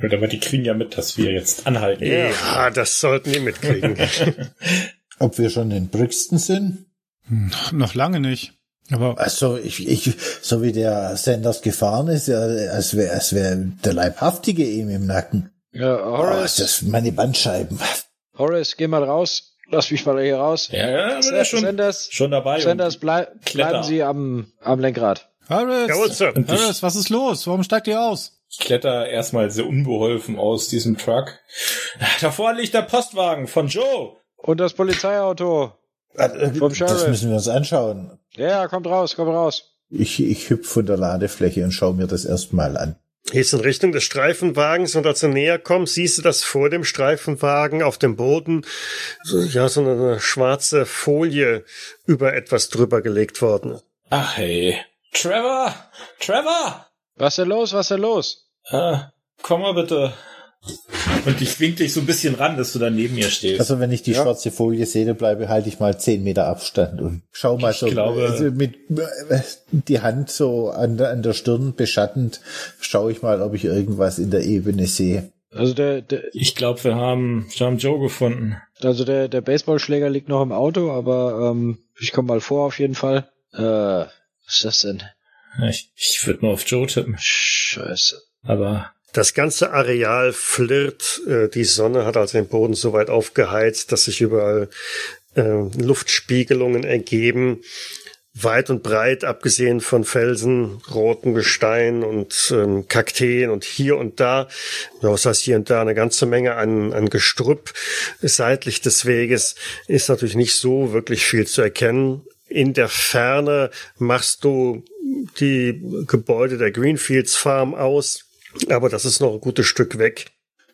Gut, aber die kriegen ja mit, dass wir jetzt anhalten. Ja, das sollten die mitkriegen. Ob wir schon in Brixton sind? Noch, noch lange nicht. Aber Also ich, ich, so wie der Sanders gefahren ist, ja, als wäre als wär der Leibhaftige ihm im Nacken. Ja, Oh, Horace, ist das meine Bandscheiben. Horace, geh mal raus. Lass mich mal hier raus. Ja, ja, aber der ist schon, Sanders, schon dabei. Sanders, blei bleiben Sie am, am Lenkrad. Ich- Harris, was ist los? Warum steigt ihr aus? Ich kletter erstmal sehr unbeholfen aus diesem Truck. Davor liegt der Postwagen von Joe. Und das Polizeiauto. Vom Das Sheriff. müssen wir uns anschauen. Ja, kommt raus, kommt raus. Ich, ich hüpf von der Ladefläche und schaue mir das erstmal an. Gehst in Richtung des Streifenwagens und als du näher kommst, siehst du, dass vor dem Streifenwagen auf dem Boden so, ja so eine schwarze Folie über etwas drüber gelegt worden. Ach hey. Trevor! Trevor! Was ist denn los? Was ist denn los? Ah, komm mal bitte. Und ich wink dich so ein bisschen ran, dass du da neben mir stehst. Also wenn ich die Ja. schwarze Folie sehe, dann bleibe, halte ich mal zehn Meter Abstand und schau mal Ich so glaube- also mit äh, die Hand so an, der- an der Stirn beschattend, schaue ich mal, ob ich irgendwas in der Ebene sehe. Also der, der, ich glaube, wir haben, wir haben Joe gefunden. also der, der Baseballschläger liegt noch im Auto, aber ähm, ich komme mal vor auf jeden Fall. Äh, was ist das denn? Ich, ich würde nur auf Joe tippen. Scheiße. Aber Das ganze Areal flirrt. Äh, die Sonne hat also den Boden so weit aufgeheizt, dass sich überall äh, Luftspiegelungen ergeben. Weit und breit, abgesehen von Felsen, roten Gestein und ähm, Kakteen und hier und da, ja, was heißt hier und da, eine ganze Menge an, an Gestrüpp seitlich des Weges, ist natürlich nicht so wirklich viel zu erkennen. In der Ferne machst du die Gebäude der Greenfields Farm aus, aber das ist noch ein gutes Stück weg.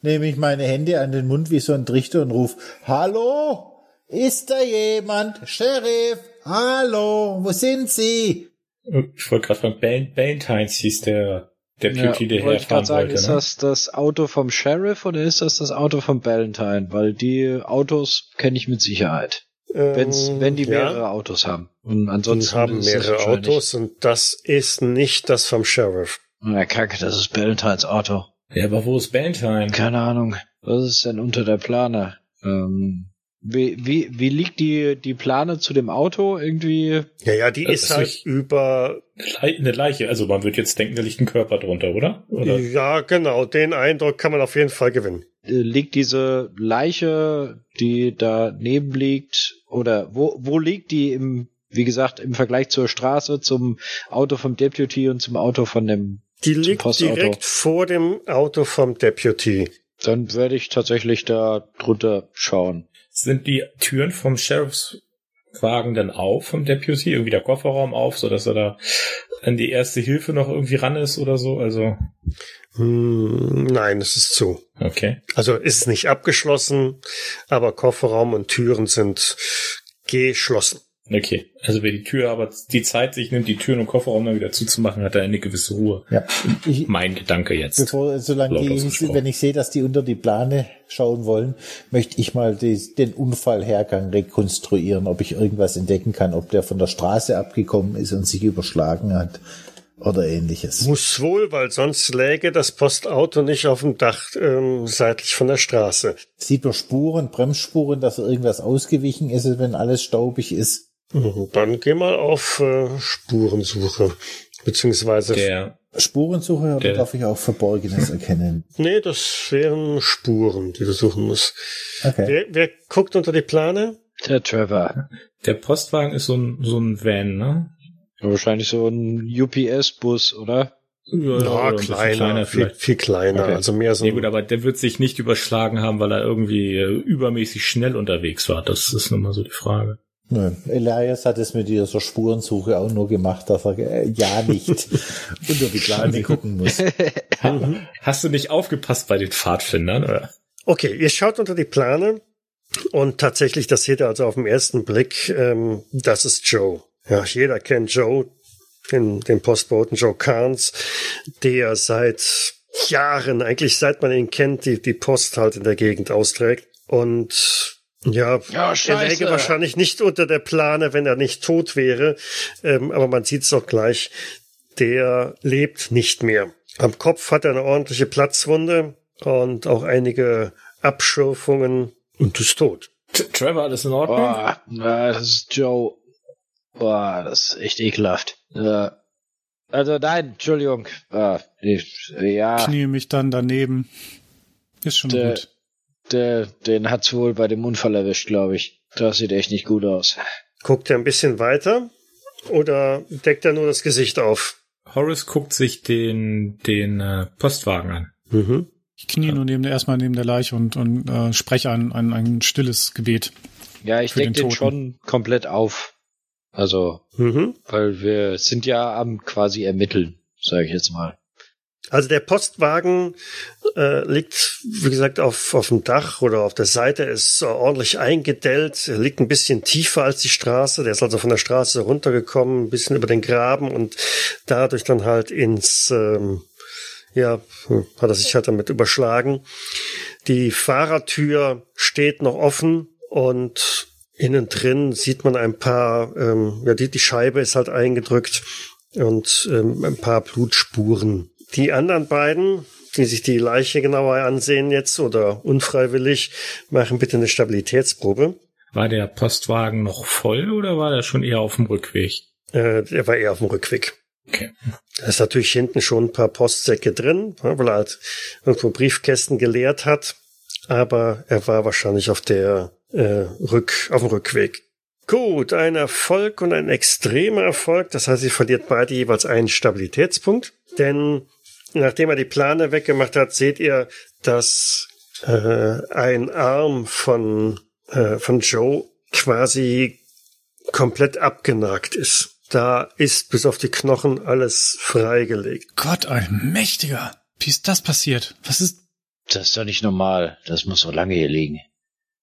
Nehme ich meine Hände an den Mund wie so ein Trichter und ruf, Hallo? Ist da jemand? Sheriff? Hallo? Wo sind Sie? ich wollte gerade fragen, Bal Valentines hieß der Deputy, der wollte ich herfahren gerade sagen, wollte. ist Ne? das das Auto vom Sheriff oder ist das das Auto vom Valentine? Weil die Autos kenne ich mit Sicherheit. Wenn's, Ähm, wenn die ja, mehrere Autos haben. Und die ansonsten haben ist das mehrere Autos und das ist nicht das vom Sheriff. Na kacke, das ist Valentines Auto. Ja, aber wo ist Valentine? Keine Ahnung. Was ist denn unter der Plane? Ähm, wie, wie, wie liegt die, die Plane zu dem Auto? Irgendwie. Ja, ja, die Das ist ist halt über, Eine Leiche. Also man wird jetzt denken, da liegt ein Körper drunter, oder? oder? ja, genau, den Eindruck kann man auf jeden Fall gewinnen. äh, Liegt diese Leiche, die daneben liegt, oder wo, wo liegt die im, wie gesagt, im Vergleich zur Straße, zum Auto vom Deputy und zum Auto von dem Die liegt Postauto. direkt vor dem Auto vom Deputy. Dann werde ich tatsächlich da drunter schauen. Sind die Türen vom Sheriffswagen dann auf vom Deputy? Irgendwie der Kofferraum auf, so dass er da an die erste Hilfe noch irgendwie ran ist oder so? Also, Hm, nein, es ist zu. okay. Also ist nicht abgeschlossen, aber Kofferraum und Türen sind geschlossen. Okay. Also wer die Tür aber die Zeit sich nimmt, die Türen und Kofferraum dann wieder zuzumachen, hat er eine gewisse Ruhe. Ja. Ich, Mein Gedanke jetzt. bevor, solange die, wenn ich sehe, dass die unter die Plane schauen wollen, möchte ich mal die, den Unfallhergang rekonstruieren, ob ich irgendwas entdecken kann, ob der von der Straße abgekommen ist und sich überschlagen hat oder ähnliches. Muss wohl, weil sonst läge das Postauto nicht auf dem Dach ähm, seitlich von der Straße. Sieht man Spuren, Bremsspuren, dass irgendwas ausgewichen ist, wenn alles staubig ist? Dann geh mal auf äh, Spurensuche. Beziehungsweise. Der, Spurensuche oder Der- darf ich auch Verborgenes erkennen? nee, das wären Spuren, die du suchen musst. Okay. Wer, wer guckt unter die Plane? Der Trevor. der Postwagen ist so ein, so ein Van, ne? Wahrscheinlich so ein UPS-Bus, oder? Ja, oder ein bisschen kleiner, viel, viel kleiner. Okay. Also mehr so. Nee, gut, aber der wird sich nicht überschlagen haben, weil er irgendwie äh, übermäßig schnell unterwegs war. Das ist nun mal so die Frage. Nö. Elias hat es mit dieser Spurensuche auch nur gemacht, dass er äh, ja nicht unter die Plane gucken muss. Hast du nicht aufgepasst bei den Pfadfindern, oder? Okay, ihr schaut unter die Plane und tatsächlich, das seht ihr also auf den ersten Blick, ähm, das ist Joe. Ja, jeder kennt Joe, den, den Postboten Joe Carnes, der seit Jahren, eigentlich seit man ihn kennt, die, die Post halt in der Gegend austrägt. Und ja, Ja, er läge wahrscheinlich nicht unter der Plane, wenn er nicht tot wäre. Ähm, aber man sieht es auch gleich, der lebt nicht mehr. Am Kopf hat er eine ordentliche Platzwunde und auch einige Abschürfungen und ist tot. T Trevor, alles in Ordnung? Boah, na, das ist Joe. Boah, das ist echt ekelhaft. Äh, also nein, Entschuldigung. Äh, ich, ja, Knie mich dann daneben. Ist schon Der- gut. Der, den hat's wohl bei dem Unfall erwischt, glaube ich. Das sieht echt nicht gut aus. Guckt er ein bisschen weiter oder deckt er nur das Gesicht auf? Horace guckt sich den, den äh, Postwagen an. Mhm. Ich knie nur neben der, erstmal neben der Leiche und, und äh, spreche ein, ein, ein stilles Gebet. Ja, ich Für denke den den, schon komplett auf. Also, Mhm. weil wir sind ja am quasi ermitteln, sage ich jetzt mal. Also der Postwagen äh, liegt, wie gesagt, auf, auf dem Dach oder auf der Seite, ist äh, ordentlich eingedellt, er liegt ein bisschen tiefer als die Straße, der ist also von der Straße runtergekommen, ein bisschen über den Graben und dadurch dann halt ins, ähm, ja, hm, hat er sich halt damit überschlagen. Die Fahrertür steht noch offen und innen drin sieht man ein paar, ähm, ja, die, die Scheibe ist halt eingedrückt und ähm, ein paar Blutspuren. Die anderen beiden, die sich die Leiche genauer ansehen jetzt oder unfreiwillig, machen bitte eine Stabilitätsprobe. War der Postwagen noch voll oder war der schon eher auf dem Rückweg? Äh, der war eher auf dem Rückweg. Okay. Da ist natürlich hinten schon ein paar Postsäcke drin, ja, weil er halt irgendwo Briefkästen geleert hat. Aber er war wahrscheinlich auf der äh, Rück, auf dem Rückweg. Gut, ein Erfolg und ein extremer Erfolg. Das heißt, sie verliert beide jeweils einen Stabilitätspunkt. Denn nachdem er die Plane weggemacht hat, seht ihr, dass äh, ein Arm von, äh, von Joe quasi komplett abgenagt ist. Da ist bis auf die Knochen alles freigelegt. Gott, ein mächtiger. Wie ist das passiert? Was ist? Das ist doch nicht normal. Das muss so lange hier liegen.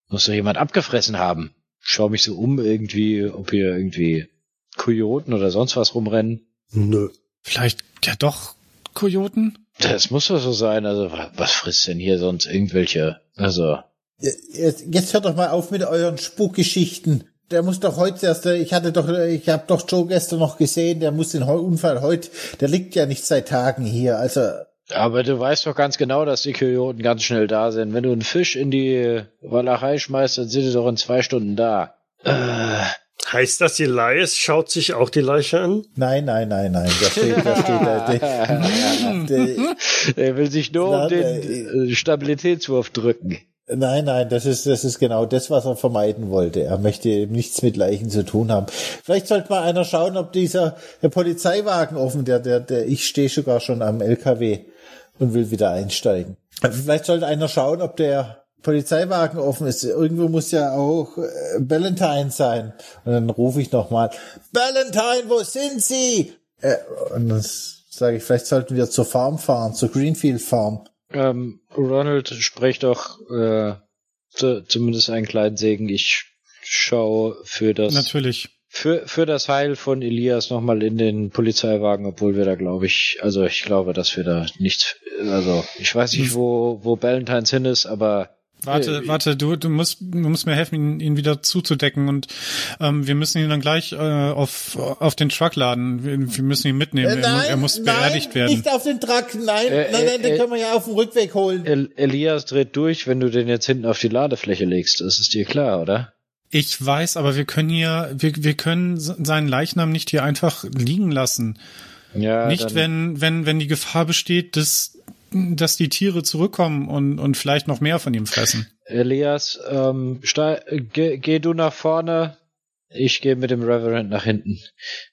Muss doch jemand abgefressen haben. Schau mich so um irgendwie, ob hier irgendwie Kojoten oder sonst was rumrennen. Nö. Vielleicht ja doch Kojoten? Das muss doch so sein. Also, wa- was frisst denn hier sonst irgendwelche? Also, Jetzt, jetzt hört doch mal auf mit euren Spukgeschichten. Der muss doch heute erst, äh, ich hatte doch, äh, ich habe doch Joe gestern noch gesehen, der muss den Unfall heute, der liegt ja nicht seit Tagen hier. Also, aber du weißt doch ganz genau, dass die Kojoten ganz schnell da sind. Wenn du einen Fisch in die Walachei schmeißt, dann sind die doch in zwei Stunden da. Äh, Heißt das, die Elias schaut sich auch die Leiche an? nein, nein, nein, nein, der steht, der steht da. Der, der, er will sich nur Na, um den äh, äh, Stabilitätswurf drücken. Nein, nein, das ist, das ist genau das, was er vermeiden wollte. Er möchte eben nichts mit Leichen zu tun haben. Vielleicht sollte mal einer schauen, ob dieser der Polizeiwagen offen, der, der, der, ich stehe sogar schon am LKW, und will wieder einsteigen. Vielleicht sollte einer schauen, ob der Polizeiwagen offen ist. Irgendwo muss ja auch äh, Valentine sein. Und dann rufe ich nochmal, Valentine, wo sind Sie? Äh, und dann sage ich, vielleicht sollten wir zur Farm fahren, zur Greenfield Farm. Ähm, Ronald, sprech doch äh, zu, zumindest einen kleinen Segen. Ich schaue für das Natürlich. für für das Heil von Elias nochmal in den Polizeiwagen, obwohl wir da glaube ich, also ich glaube, dass wir da nichts, also ich weiß nicht, wo wo Valentines hin ist, aber Warte, Äh, warte, du, du musst, du musst mir helfen, ihn, ihn wieder zuzudecken und ähm, wir müssen ihn dann gleich äh, auf, auf den Truck laden. Wir, wir müssen ihn mitnehmen. er, muss, er muss beerdigt nein, werden. nicht auf den Truck, nein, Äh, nein, nein, den äh, können wir ja auf dem Rückweg holen. El Elias dreht durch, wenn du den jetzt hinten auf die Ladefläche legst. Das ist dir klar, oder? Ich weiß, aber wir können hier, wir, wir können seinen Leichnam nicht hier einfach liegen lassen. Ja. nicht, wenn, wenn, wenn die Gefahr besteht, dass, dass die Tiere zurückkommen und, und vielleicht noch mehr von ihm fressen. Elias, ähm, steig, geh, geh du nach vorne. Ich gehe mit dem Reverend nach hinten,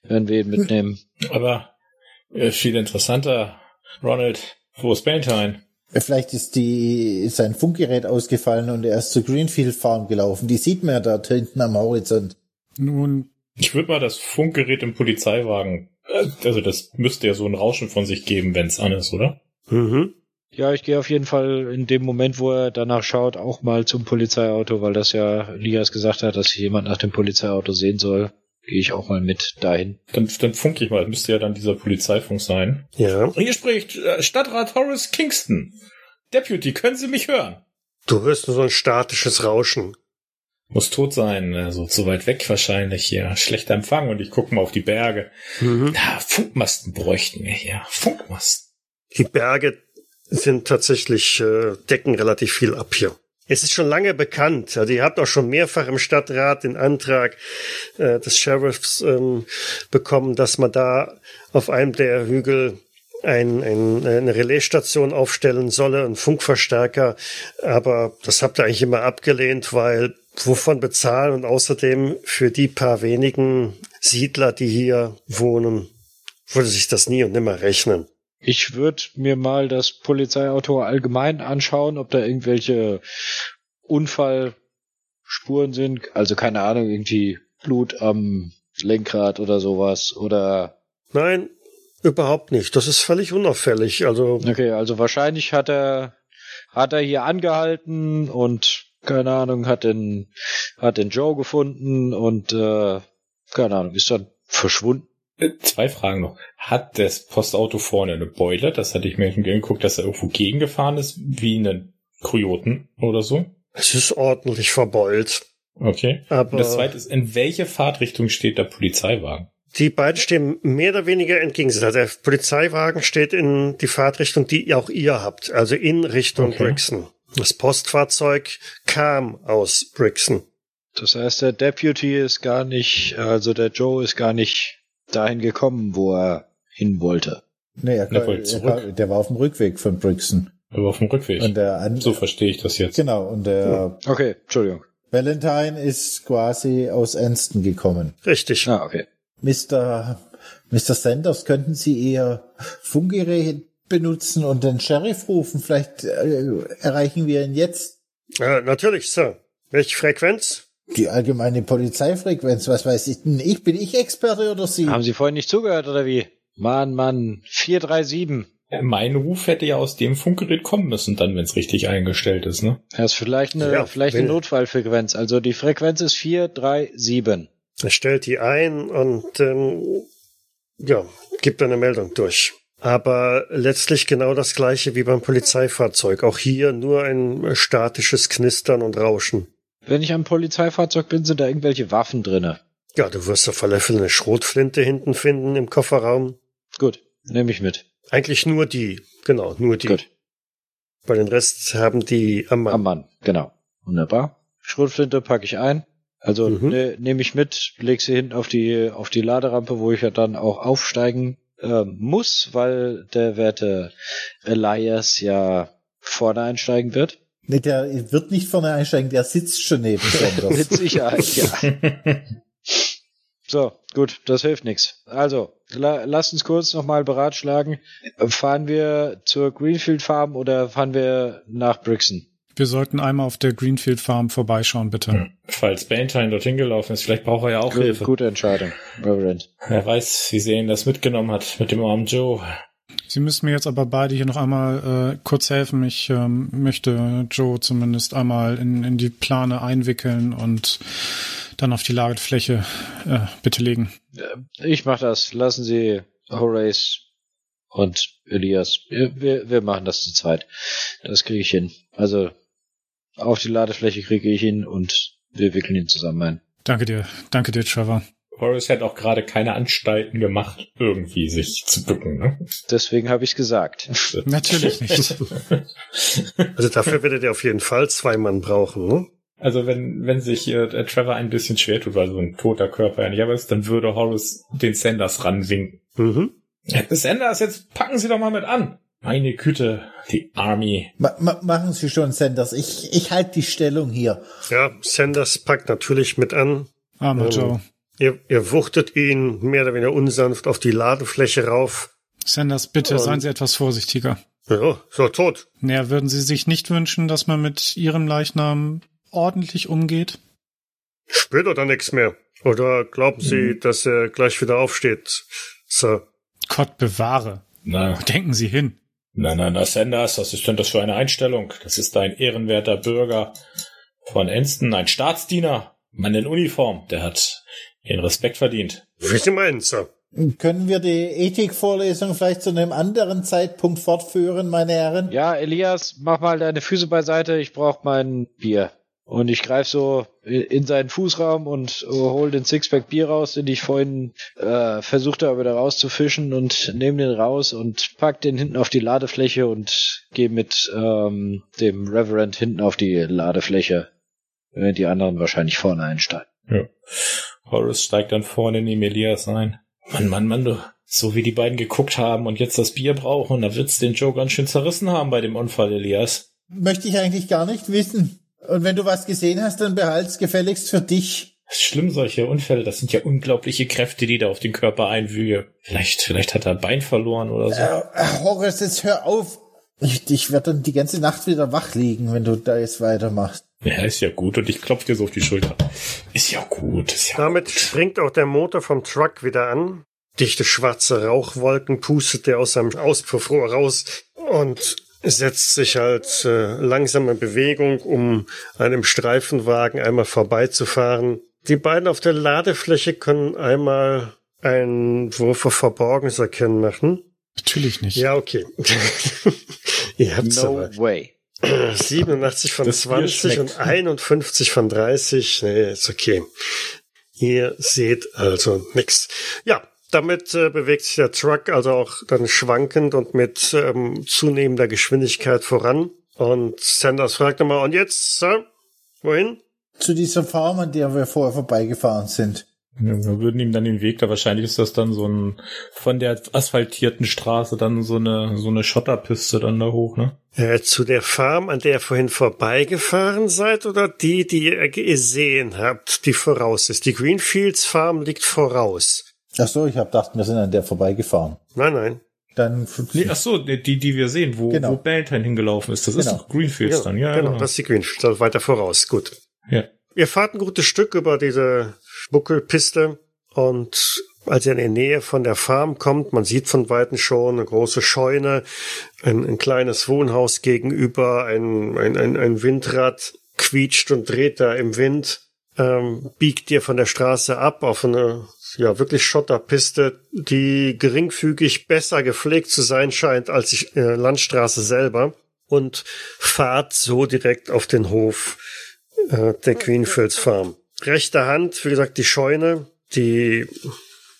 wenn wir ihn mitnehmen. Aber äh, viel interessanter, Ronald, wo ist Valentine? Vielleicht ist die, ist sein Funkgerät ausgefallen und er ist zur Greenfield Farm gelaufen. Die sieht man ja dort hinten am Horizont. Nun, Ich würde mal das Funkgerät im Polizeiwagen, äh, also das müsste ja so ein Rauschen von sich geben, wenn es an ist, oder? Mhm. Ja, ich gehe auf jeden Fall in dem Moment, wo er danach schaut, auch mal zum Polizeiauto, weil das ja Elias gesagt hat, dass sich jemand nach dem Polizeiauto sehen soll. Gehe ich auch mal mit dahin. Dann, dann funke ich mal, das müsste ja dann dieser Polizeifunk sein. Ja. Und hier spricht äh, Stadtrat Horace Kingston. Deputy, können Sie mich hören? Du hörst nur so ein statisches Rauschen. Muss tot sein, also zu weit weg wahrscheinlich hier. Schlechter Empfang und ich gucke mal auf die Berge. Mhm. Na, Funkmasten bräuchten wir hier. Funkmasten. Die Berge sind tatsächlich, äh, decken relativ viel ab hier. Es ist schon lange bekannt, also ihr habt auch schon mehrfach im Stadtrat den Antrag äh, des Sheriffs ähm, bekommen, dass man da auf einem der Hügel ein, ein, eine Relaisstation aufstellen solle, einen Funkverstärker. Aber das habt ihr eigentlich immer abgelehnt, weil wovon bezahlen und außerdem für die paar wenigen Siedler, die hier wohnen, würde sich das nie und nimmer rechnen. Ich würde mir mal das Polizeiauto allgemein anschauen, ob da irgendwelche Unfallspuren sind. Also keine Ahnung, irgendwie Blut am Lenkrad oder sowas. Oder Nein, überhaupt nicht. Das ist völlig unauffällig. Also okay, also wahrscheinlich hat er hat er hier angehalten und keine Ahnung, hat den hat den Joe gefunden und äh, keine Ahnung, ist dann verschwunden. Äh, Zwei Fragen noch. Hat das Postauto vorne eine Beule? Das hatte ich mir schon geguckt, dass er irgendwo gegengefahren ist, wie einen Kojoten oder so. es ist ordentlich verbeult. Okay. Aber Und das zweite ist, in welche Fahrtrichtung steht der Polizeiwagen? die beiden stehen mehr oder weniger entgegengesetzt. Also der Polizeiwagen steht in die Fahrtrichtung, die auch ihr habt, also in Richtung Okay. Brixton. Das Postfahrzeug kam aus Brixton. Das heißt, der Deputy ist gar nicht, also der Joe ist gar nicht dahin gekommen, wo er hin wollte. Nee, er, Der wollte er, zurück. der war auf dem Rückweg von Brixton. Aber auf dem Rückweg. Und der so verstehe ich das jetzt. genau, und der Okay, Entschuldigung. Valentine ist quasi aus Anston gekommen. Richtig. Ah, okay. Mr. Mr. Sanders, könnten Sie Ihr Funkgerät benutzen und den Sheriff rufen? Vielleicht äh, erreichen wir ihn jetzt. Äh, natürlich, Sir. Welche Frequenz? Die allgemeine Polizeifrequenz, was weiß ich denn? Ich, bin ich Experte oder Sie? Haben Sie vorhin nicht zugehört, oder wie? Mann, Mann, 437. Äh, Mein Ruf hätte ja aus dem Funkgerät kommen müssen, dann, wenn es richtig eingestellt ist, ne? Das ist vielleicht eine, Ja, vielleicht eine. Notfallfrequenz. Also die Frequenz ist 437. Er stellt die ein und ähm, ja, gibt eine Meldung durch. Aber letztlich genau das gleiche wie beim Polizeifahrzeug. Auch hier nur ein statisches Knistern und Rauschen. Wenn ich am Polizeifahrzeug bin, sind da irgendwelche Waffen drinne. Ja, du wirst auf alle Fälle eine Schrotflinte hinten finden im Kofferraum. Gut, nehme ich mit. Eigentlich nur die. Genau, nur die. Gut, Bei den Rest haben die am Mann. am Mann, genau. Wunderbar. Schrotflinte packe ich ein. Also Mhm. ne, nehme ich mit, leg sie hinten auf die auf die Laderampe, wo ich ja dann auch aufsteigen äh, muss, weil der werte Elias ja vorne einsteigen wird. Nee, der wird nicht vorne einsteigen, der sitzt schon neben Mit Sanders. Sicherheit, ja. So, gut, das hilft nichts. Also, la lasst uns kurz nochmal beratschlagen. Fahren wir zur Greenfield Farm oder fahren wir nach Brixton? Wir sollten einmal auf der Greenfield Farm vorbeischauen, bitte. Falls Bantine dorthin gelaufen ist, vielleicht braucht er ja auch Gut, Hilfe. gute Entscheidung, Reverend. Wer weiß, wie sie ihn das mitgenommen hat mit dem armen Joe. Sie müssen mir jetzt aber beide hier noch einmal äh, kurz helfen. Ich ähm, möchte Joe zumindest einmal in, in die Plane einwickeln und dann auf die Lagerfläche äh, bitte legen. Ich mach das. Lassen Sie Horace und Elias. Wir, wir, wir machen das zu zweit. Das kriege ich hin. Also auf die Ladefläche kriege ich ihn und wir wickeln ihn zusammen ein. Danke dir, danke dir, Trevor. Horace hat auch gerade keine Anstalten gemacht, irgendwie sich zu bücken. Ne? Deswegen habe ich gesagt. Natürlich nicht. Also dafür werdet ihr auf jeden Fall zwei Mann brauchen, ne? Also wenn, wenn sich äh, Trevor ein bisschen schwer tut, weil so ein toter Körper ja nicht aber ist, dann würde Horace den Sanders ranwinken. Mhm. Ja, Sanders, jetzt packen Sie doch mal mit an. Meine Güte, die Army. Ma ma machen Sie schon, Sanders. Ich, ich halte die Stellung hier. Ja, Sanders packt natürlich mit an. Armer Ähm, Joe. Ihr, ihr wuchtet ihn mehr oder weniger unsanft auf die Ladefläche rauf. Sanders, bitte Und- seien Sie etwas vorsichtiger. Ja, so tot. Naja, würden Sie sich nicht wünschen, dass man mit Ihrem Leichnam ordentlich umgeht? Spürt oder nix mehr? Oder glauben Sie, dass er gleich wieder aufsteht, Sir? Gott bewahre. Na, Wo denken Sie hin? na, na, na, Sanders, was ist denn das für eine Einstellung? Das ist ein ehrenwerter Bürger von Enston, ein Staatsdiener, Mann in Uniform, der hat ihren Respekt verdient. Wie Sie meinen, Sir? Können wir die Ethikvorlesung vielleicht zu einem anderen Zeitpunkt fortführen, meine Herren? Ja, Elias, mach mal deine Füße beiseite. Ich brauch mein Bier. Und ich greife so in seinen Fußraum und hol den Sixpack Bier raus, den ich vorhin äh, versucht habe, da rauszufischen und nehme den raus und pack den hinten auf die Ladefläche und gehe mit ähm, dem Reverend hinten auf die Ladefläche, während die anderen wahrscheinlich vorne einsteigen. Ja. Horace steigt dann vorne neben Elias ein. Mann, Mann, Mann, du. So wie die beiden geguckt haben und jetzt das Bier brauchen, da wird's den Joe ganz schön zerrissen haben bei dem Unfall, Elias. Möchte ich eigentlich gar nicht wissen. Und wenn du was gesehen hast, dann behalt's gefälligst für dich. Das ist schlimm, solche Unfälle. Das sind ja unglaubliche Kräfte, die da auf den Körper einwühe. Vielleicht, vielleicht hat er ein Bein verloren oder so. Äh, Horace, jetzt hör auf. Ich, ich werde dann die ganze Nacht wieder wach liegen, wenn du da jetzt weitermachst. Ja, ist ja gut. Und ich klopf dir so auf die Schulter. Ist ja gut. Ist ja Damit gut. springt auch der Motor vom Truck wieder an. Dichte schwarze Rauchwolken pustet er aus seinem Auspuffrohr raus und setzt sich halt äh, langsam in Bewegung, um einem Streifenwagen einmal vorbeizufahren. Die beiden auf der Ladefläche können einmal einen Wurf auf Verborgenes erkennen machen. Natürlich nicht. Ja, okay. Ihr habt's No aber. way. 87 von Das Bier 20 schmeckt. und 51 von 30. Nee, ist okay. Ihr seht also nix. Ja, damit äh, bewegt sich der Truck also auch dann schwankend und mit ähm, zunehmender Geschwindigkeit voran. Und Sanders fragt nochmal, und jetzt, Sir? Wohin? Zu dieser Farm, an der wir vorher vorbeigefahren sind. Ja, wir würden ihm dann den Weg, da wahrscheinlich ist das dann so ein, von der asphaltierten Straße dann so eine, so eine Schotterpiste dann da hoch, ne? Äh, zu der Farm, an der ihr vorhin vorbeigefahren seid, oder die, die ihr gesehen habt, die voraus ist? Die Greenfields Farm liegt voraus. Ach so, ich hab gedacht, wir sind an der vorbeigefahren. Nein, nein. Dann Nee, ach so, die, die wir sehen, wo, Genau. wo Ballantine hingelaufen ist. Das ist Genau. doch Greenfields dann, ja. genau, genau. das ist die Greenfields, also weiter voraus. Gut. ja. Ihr fahrt ein gutes Stück über diese Buckelpiste und als ihr in die Nähe von der Farm kommt, man sieht von Weitem schon eine große Scheune, ein, ein kleines Wohnhaus gegenüber, ein, ein, ein, ein Windrad quietscht und dreht da im Wind, ähm, biegt ihr von der Straße ab auf eine ja wirklich Schotterpiste, die geringfügig besser gepflegt zu sein scheint als die äh, Landstraße selber und fahrt so direkt auf den Hof äh, der Greenfields Farm. Rechte Hand, wie gesagt, die Scheune, die,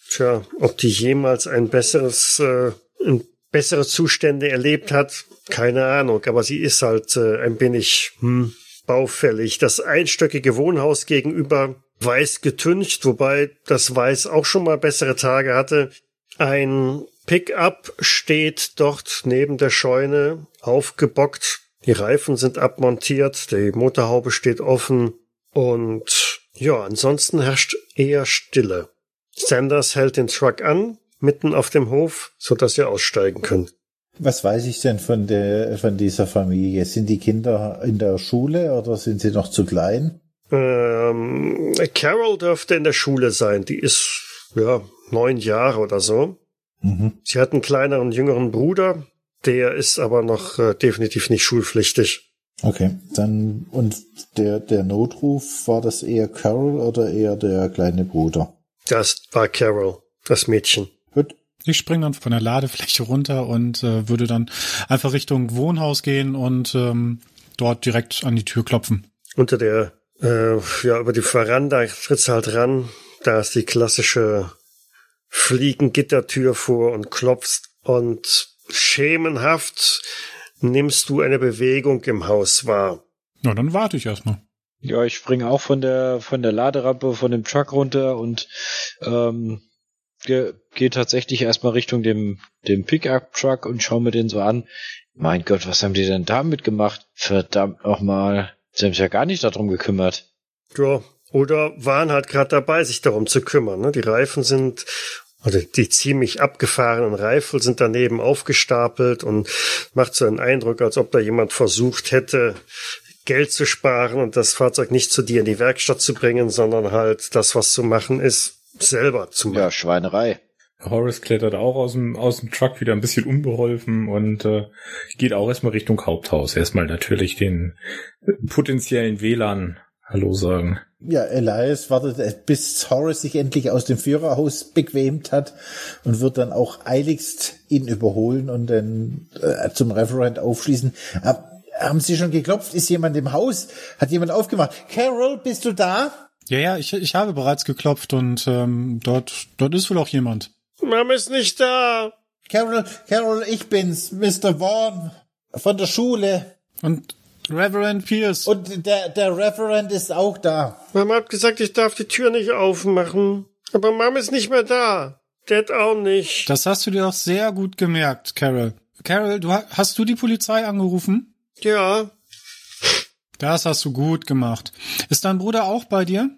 tja, ob die jemals ein besseres, äh, ein bessere Zustände erlebt hat, keine Ahnung, aber sie ist halt äh, ein wenig hm, baufällig. Das einstöckige Wohnhaus gegenüber weiß getüncht, wobei das Weiß auch schon mal bessere Tage hatte. Ein Pickup steht dort neben der Scheune, aufgebockt. Die Reifen sind abmontiert, die Motorhaube steht offen und ja, ansonsten herrscht eher Stille. Sanders hält den Truck an, mitten auf dem Hof, so dass ihr aussteigen könnt. Was weiß ich denn von der, von dieser Familie? Sind die Kinder in der Schule oder sind sie noch zu klein? Ähm, Carol dürfte in der Schule sein. Die ist, ja, neun Jahre oder so. Mhm. Sie hat einen kleineren, jüngeren Bruder. Der ist aber noch äh, definitiv nicht schulpflichtig. Okay, dann, und der, der Notruf, war das eher Carol oder eher der kleine Bruder? Das war Carol, das Mädchen. Gut. Ich springe dann von der Ladefläche runter und äh, würde dann einfach Richtung Wohnhaus gehen und ähm, dort direkt an die Tür klopfen. Unter der, äh, ja, über die Veranda trittst halt ran. Da ist die klassische Fliegengittertür vor und klopfst und schemenhaft nimmst du eine Bewegung im Haus wahr. Na, dann warte ich erstmal. Ja, ich springe auch von der von der Laderampe von dem Truck runter und ähm, ge gehe tatsächlich erstmal Richtung dem dem Pickup-Truck und schaue mir den so an. Mein Gott, was haben die denn damit gemacht? Verdammt nochmal. Sie haben sich ja gar nicht darum gekümmert. Ja, oder waren halt gerade dabei, sich darum zu kümmern. Ne? Die Reifen sind, oder die ziemlich abgefahrenen Reifen sind daneben aufgestapelt und macht so einen Eindruck, als ob da jemand versucht hätte, Geld zu sparen und das Fahrzeug nicht zu dir in die Werkstatt zu bringen, sondern halt das, was zu machen ist, selber zu machen. Ja, Schweinerei. Horace klettert auch aus dem, aus dem Truck wieder ein bisschen unbeholfen und äh, geht auch erstmal Richtung Haupthaus. Erstmal natürlich den potenziellen WLAN Hallo sagen. Ja, Elias wartet, bis Horace sich endlich aus dem Führerhaus bequemt hat und wird dann auch eiligst ihn überholen und dann äh, zum Referent aufschließen. Hab, haben Sie schon geklopft? Ist jemand im Haus? Hat jemand aufgemacht? Carol, bist du da? Ja, ja, ich, ich habe bereits geklopft und ähm, dort, dort ist wohl auch jemand. Mom ist nicht da. Carol, Carol, ich bin's, Mr. Vaughn von der Schule. Und Reverend Pierce. Und der, der Referent ist auch da. Mama hat gesagt, ich darf die Tür nicht aufmachen. Aber Mom ist nicht mehr da. Dad auch nicht. Das hast du dir auch sehr gut gemerkt, Carol. Carol, du hast du die Polizei angerufen? Ja, Das hast du gut gemacht. Ist dein Bruder auch bei dir?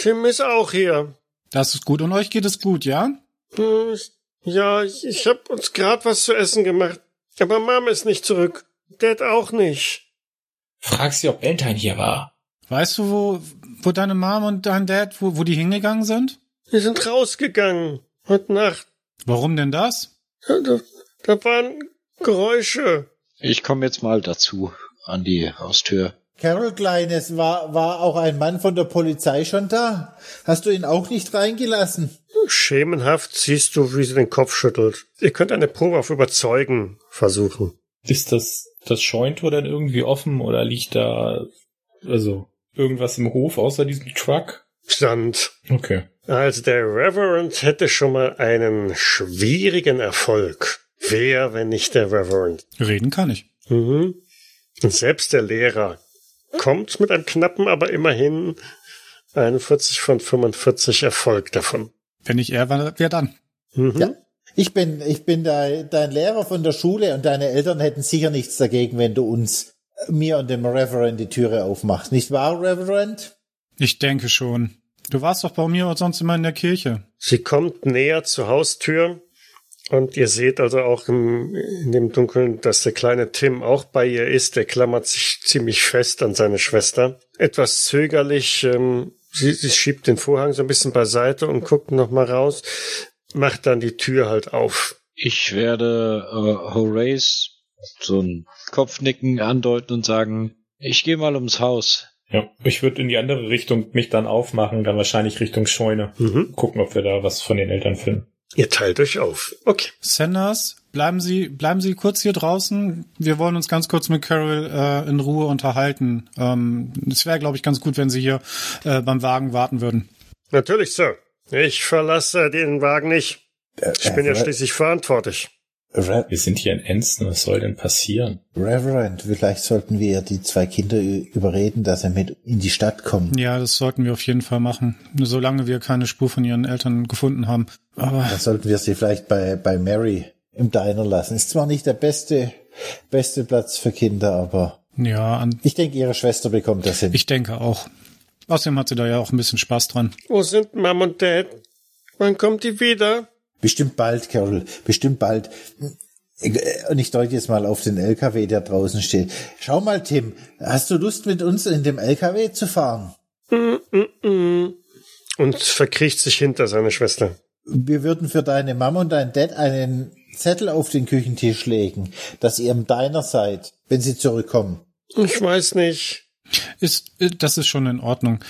Tim ist auch hier. Das ist gut. Und euch geht es gut, ja? Hm, Ja, ich, ich hab uns grad was zu essen gemacht. Aber Mom ist nicht zurück. Dad auch nicht. Frag sie, ob Valentine hier war. Weißt du, wo, wo deine Mom und dein Dad, wo, wo die hingegangen sind? Wir sind rausgegangen. Heute Nacht. Warum denn das? Da, da, da waren Geräusche. Ich komme jetzt mal dazu an die Haustür. Carol Kleines, war, war auch ein Mann von der Polizei schon da? Hast du ihn auch nicht reingelassen? Schemenhaft siehst du, wie sie den Kopf schüttelt. Ihr könnt eine Probe auf Überzeugen versuchen. Ist das, das Scheuntor dann irgendwie offen oder liegt da, also, irgendwas im Hof außer diesem Truck? Stand. Okay. Also der Reverend hätte schon mal einen schwierigen Erfolg. Wer, wenn nicht der Reverend? Reden kann ich. Mhm. Und selbst der Lehrer kommt mit einem knappen, aber immerhin 41 von 45 Erfolg davon. Wenn nicht er, wer wer dann? Mhm. Ja. Ich bin, ich bin dein, dein Lehrer von der Schule und deine Eltern hätten sicher nichts dagegen, wenn du uns, mir und dem Reverend die Türe aufmachst. Nicht wahr, Reverend? Ich denke schon. Du warst doch bei mir und sonst immer in der Kirche. Sie kommt näher zur Haustür und ihr seht also auch im, in dem Dunkeln, dass der kleine Tim auch bei ihr ist. Der klammert sich ziemlich fest an seine Schwester. Etwas zögerlich, ähm, sie, sie schiebt den Vorhang so ein bisschen beiseite und guckt noch mal raus, macht dann die Tür halt auf. Ich werde äh, Horace so ein Kopfnicken andeuten und sagen, ich gehe mal ums Haus. Ja, ich würde in die andere Richtung mich dann aufmachen, dann wahrscheinlich Richtung Scheune. Mhm. Gucken, ob wir da was von den Eltern finden. Ihr teilt euch auf. Okay. Sanders, bleiben Sie, bleiben Sie kurz hier draußen. Wir wollen uns ganz kurz mit Carol äh, in Ruhe unterhalten. Ähm, es wäre, glaube ich, ganz gut, wenn Sie hier äh, beim Wagen warten würden. Natürlich, Sir. Ich verlasse den Wagen nicht. Ich bin ja schließlich verantwortlich. Re Wir sind hier in Enston, was soll denn passieren? Reverend, vielleicht sollten wir die zwei Kinder überreden, dass sie mit in die Stadt kommen. Ja, das sollten wir auf jeden Fall machen, solange wir keine Spur von Ihren Eltern gefunden haben. Aber Dann sollten wir sie vielleicht bei, bei Mary im Diner lassen. Ist zwar nicht der beste, beste Platz für Kinder, aber ja, an, ich denke, ihre Schwester bekommt das hin. ich denke auch. Außerdem hat sie da ja auch ein bisschen Spaß dran. Wo sind Mom und Dad? Wann kommt die wieder? Bestimmt bald, Carol. Bestimmt bald. Und ich deute jetzt mal auf den LKW, der draußen steht. Schau mal, Tim, hast du Lust mit uns in dem LKW zu fahren? Mm, mm, mm. Und verkriecht sich hinter seine Schwester. Wir würden für deine Mama und dein Dad einen Zettel auf den Küchentisch legen, dass ihr im Diner seid, wenn sie zurückkommen. Ich weiß nicht. Ist, das ist schon in Ordnung.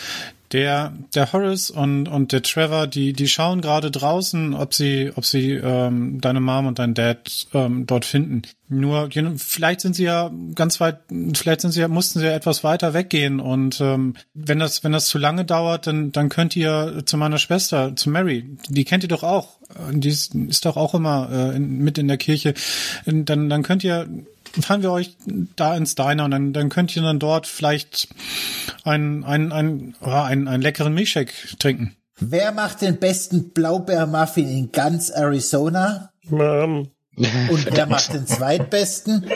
Der, der Horace und, und der Trevor, die, die schauen gerade draußen, ob sie, ob sie ähm, deine Mom und dein Dad ähm, dort finden. Nur, vielleicht sind sie ja ganz weit, vielleicht sind sie ja, mussten sie ja etwas weiter weggehen. Und ähm, wenn das, wenn das zu lange dauert, dann, dann könnt ihr zu meiner Schwester, zu Mary, die kennt ihr doch auch. Die ist, ist doch auch immer äh, in, mit in der Kirche. Dann, dann könnt ihr fahren wir euch da ins Diner und dann, dann könnt ihr dann dort vielleicht einen, einen, einen, einen, einen leckeren Milchshake trinken. Wer macht den besten Blaubeermuffin in ganz Arizona? Mom. Und wer macht den zweitbesten?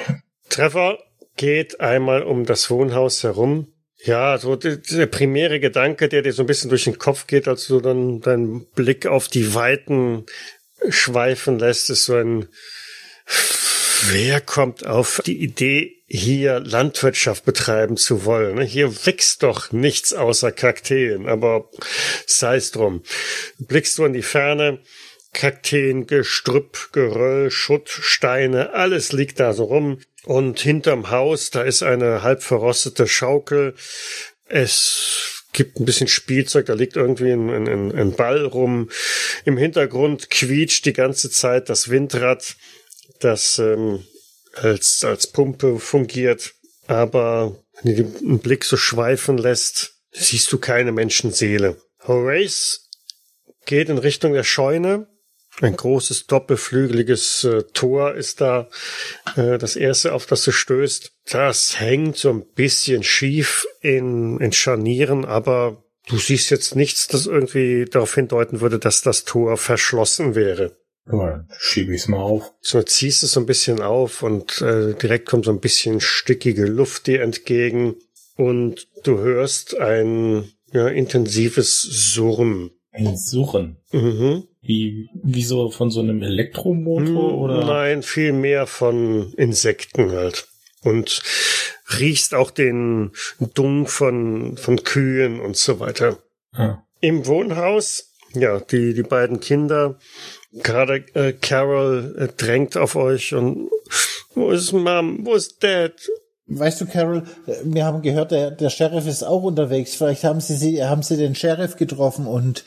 Trevor geht einmal um das Wohnhaus herum. Ja, so der, der primäre Gedanke, der dir so ein bisschen durch den Kopf geht, als du dann deinen Blick auf die Weiten schweifen lässt, ist so ein Wer kommt auf die Idee, hier Landwirtschaft betreiben zu wollen? Hier wächst doch nichts außer Kakteen, aber sei es drum. Blickst du in die Ferne, Kakteen, Gestrüpp, Geröll, Schutt, Steine, alles liegt da so rum. Und hinterm Haus, da ist eine halb verrostete Schaukel. Es gibt ein bisschen Spielzeug, da liegt irgendwie ein, ein, ein Ball rum. Im Hintergrund quietscht die ganze Zeit das Windrad das ähm, als, als Pumpe fungiert. Aber wenn du den Blick so schweifen lässt, siehst du keine Menschenseele. Horace geht in Richtung der Scheune. Ein großes doppelflügeliges äh, Tor ist da äh, das erste, auf das du stößt. Das hängt so ein bisschen schief in, in Scharnieren, aber du siehst jetzt nichts, das irgendwie darauf hindeuten würde, dass das Tor verschlossen wäre. Ja, schiebe ich es mal auf. So ziehst es so ein bisschen auf und äh, direkt kommt so ein bisschen stickige Luft dir entgegen und du hörst ein ja, intensives Surren. Ein Surren? Mhm. Wie, wie so von so einem Elektromotor oder? Nein, viel mehr von Insekten halt. Und riechst auch den Dung von, von Kühen und so weiter. Ah. Im Wohnhaus, ja, die, die beiden Kinder Gerade äh, Carol äh, drängt auf euch und wo ist Mom? Wo ist Dad? Weißt du, Carol, äh, wir haben gehört, der, der Sheriff ist auch unterwegs. Vielleicht haben sie, sie, haben sie den Sheriff getroffen und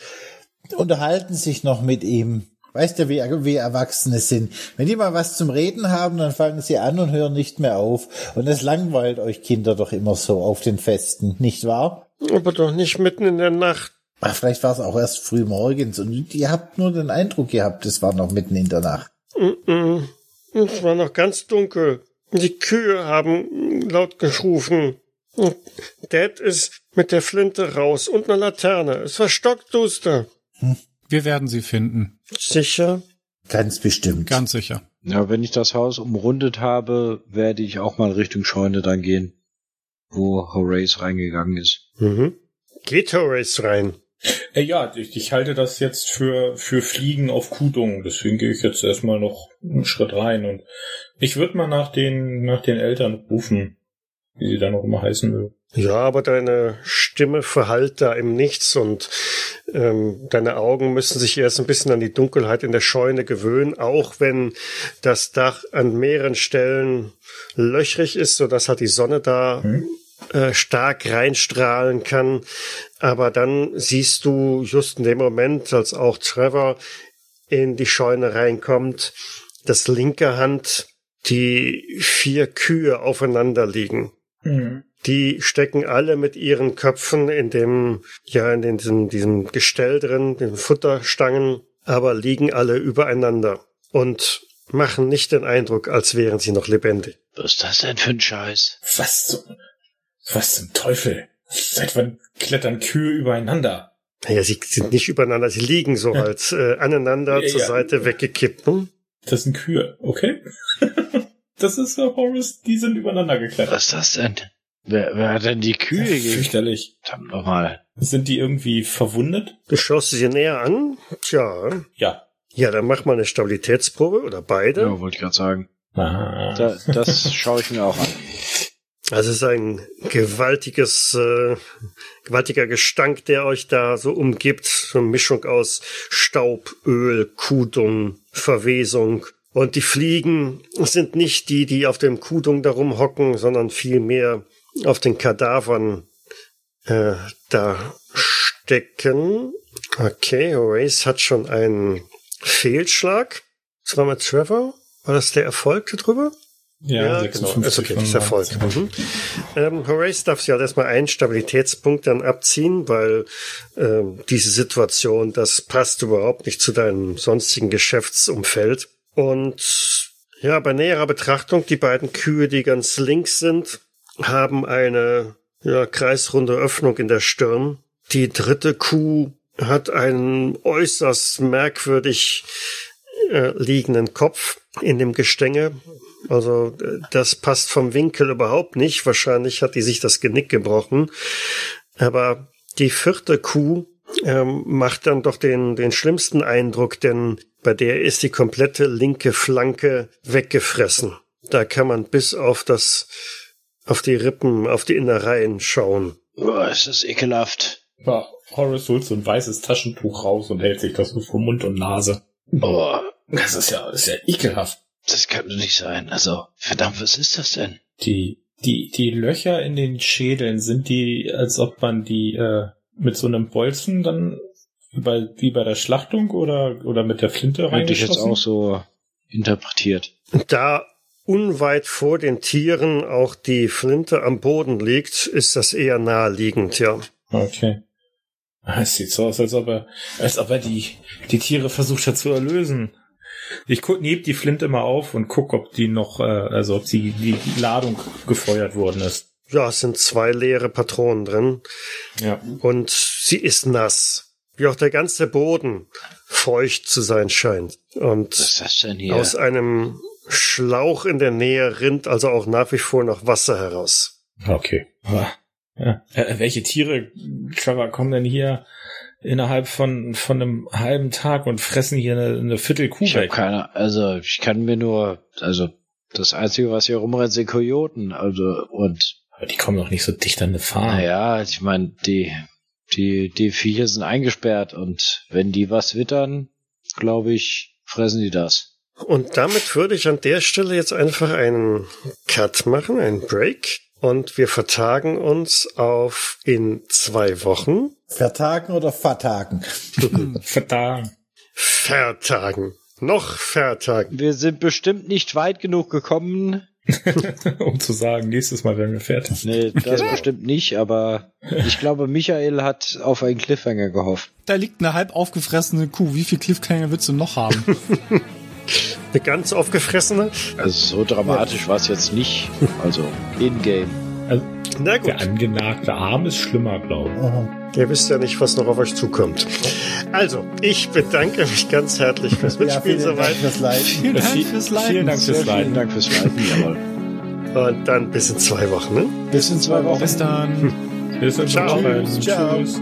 unterhalten sich noch mit ihm. Weißt du, wie, wie Erwachsene sind? Wenn die mal was zum Reden haben, dann fangen sie an und hören nicht mehr auf. Und es langweilt euch Kinder doch immer so auf den Festen, nicht wahr? Aber doch nicht mitten in der Nacht. Ach, vielleicht war es auch erst früh morgens und ihr habt nur den Eindruck gehabt, es war noch mitten in der Nacht. Mm -mm. Es war noch ganz dunkel. Die Kühe haben laut geschrufen. Dad ist mit der Flinte raus und einer Laterne. Es war stockduster. Hm. Wir werden sie finden. Sicher? Ganz bestimmt. Ganz sicher. Ja, wenn ich das Haus umrundet habe, werde ich auch mal Richtung Scheune dann gehen, wo Horace reingegangen ist. Mhm. Geht Horace rein? Äh, ja, ich, ich halte das jetzt für, für Fliegen auf Kudung. Deswegen gehe ich jetzt erstmal noch einen Schritt rein und ich würde mal nach den, nach den Eltern rufen, wie sie da noch immer heißen will. Ja, aber deine Stimme verhallt da im Nichts und ähm, deine Augen müssen sich erst ein bisschen an die Dunkelheit in der Scheune gewöhnen, auch wenn das Dach an mehreren Stellen löchrig ist, sodass halt die Sonne da hm? Äh, stark reinstrahlen kann. Aber dann siehst du just in dem Moment, als auch Trevor in die Scheune reinkommt, dass linke Hand die vier Kühe aufeinander liegen. Mhm. Die stecken alle mit ihren Köpfen in dem, ja, in den, diesem, diesem Gestell drin, den Futterstangen, aber liegen alle übereinander und machen nicht den Eindruck, als wären sie noch lebendig. Was ist das denn für ein Scheiß? Was zum, was zum Teufel? Seit wann klettern Kühe übereinander? Naja, sie sind nicht übereinander, sie liegen so ja. als äh, aneinander ja, zur ja. Seite weggekippt. Hm? Das sind Kühe, okay? das ist äh, Horace, die sind übereinander geklettert. Was ist das denn? Wer, wer hat denn die Kühe gegen? Fürchterlich. Verdammt nochmal. Sind die irgendwie verwundet? Du schaust sie dir näher an. Tja. Ja. Ja, dann mach mal eine Stabilitätsprobe oder beide. Ja, wollte ich gerade sagen. Ah. Da, das schaue ich mir auch an. Also es ist ein gewaltiges, äh, gewaltiger Gestank, der euch da so umgibt. So eine Mischung aus Staub, Öl, Kudung, Verwesung. Und die Fliegen sind nicht die, die auf dem Kudung darum hocken, sondern vielmehr auf den Kadavern äh, da stecken. Okay, Horace hat schon einen Fehlschlag. Das war mit Trevor. War das der Erfolg darüber? Ja, genau. 56 Ist okay, ist Erfolg. 19. Mhm. Ähm, Horace darf sich halt erstmal einen Stabilitätspunkt dann abziehen, weil ähm, diese Situation, das passt überhaupt nicht zu deinem sonstigen Geschäftsumfeld. Und ja, bei näherer Betrachtung, die beiden Kühe, die ganz links sind, haben eine ja, kreisrunde Öffnung in der Stirn. Die dritte Kuh hat einen äußerst merkwürdig äh, liegenden Kopf in dem Gestänge. Also äh, das passt vom Winkel überhaupt nicht. Wahrscheinlich hat die sich das Genick gebrochen. Aber die vierte Kuh ähm, macht dann doch den, den schlimmsten Eindruck, denn bei der ist die komplette linke Flanke weggefressen. Da kann man bis auf das, auf die Rippen, auf die Innereien schauen. Boah, ist das ekelhaft. Ja, Horace holt so ein weißes Taschentuch raus und hält sich das so vor Mund und Nase. Boah, Das ist ja, das ist ja ekelhaft. das kann doch nicht sein. Also, verdammt, was ist das denn? Die, die, die Löcher in den Schädeln, sind die, als ob man die äh, mit so einem Bolzen dann wie bei, wie bei der Schlachtung oder, oder mit der Flinte Hätte ich jetzt reingeschossen? auch so interpretiert. Da unweit vor den Tieren auch die Flinte am Boden liegt, ist das eher naheliegend, ja. Okay. Es sieht so aus, als ob er, als ob er die, die Tiere versucht hat zu erlösen. Ich heb die Flinte mal auf und guck, ob die noch, äh, also ob die, die Ladung gefeuert worden ist. Ja, es sind zwei leere Patronen drin Ja. und sie ist nass. Wie auch der ganze Boden feucht zu sein scheint. Und Was ist das denn hier? aus einem Schlauch in der Nähe rinnt also auch nach wie vor noch Wasser heraus. Okay. Ja. Äh, welche Tiere, Trevor, kommen denn hier innerhalb von, von einem halben Tag und fressen hier eine, eine Viertel Kuh ich weg? keine, also ich kann mir nur, also das Einzige, was hier rumrennt, sind Kojoten. Also und Aber die kommen doch nicht so dicht an eine Farm. naja, ich meine, die, die, die Viecher sind eingesperrt und wenn die was wittern, glaube ich, fressen die das. Und damit würde ich an der Stelle jetzt einfach einen Cut machen, einen Break. Und wir vertagen uns auf in zwei Wochen. Vertagen oder vertagen? Verdammt. Vertagen. Noch vertagen. Wir sind bestimmt nicht weit genug gekommen. um zu sagen, nächstes Mal werden wir fertig. Nee, das bestimmt nicht, aber ich glaube, Michael hat auf einen Cliffhanger gehofft. Da liegt eine halb aufgefressene Kuh. Wie viel Cliffhanger willst du noch haben? Eine ganz aufgefressene. Also so dramatisch war es jetzt nicht. Also in-game. Also, Na der gut. angenagte Arm ist schlimmer, glaube ich. Ihr wisst ja nicht, was noch auf euch zukommt. Also, ich bedanke mich ganz herzlich fürs Ja, Mitspielen vielen Dank soweit. fürs Leiten. Vielen Dank fürs Leiten. Vielen Dank fürs Vielen Leiten. Dank fürs Leiten, jawohl. Und dann bis in zwei Wochen. Ne? Bis in zwei Wochen. Bis dann. Bis dann. Ciao. Tschüss. Ciao. Tschüss.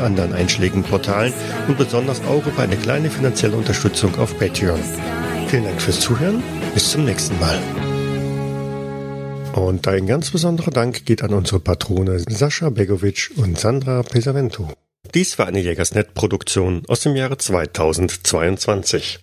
anderen einschlägigen Portalen und besonders auch über eine kleine finanzielle Unterstützung auf Patreon. Vielen Dank fürs Zuhören, bis zum nächsten Mal. Und ein ganz besonderer Dank geht an unsere Patrone Sascha Begovic und Sandra Pesavento. Dies war eine Jägersnet-Produktion aus dem Jahre 2022.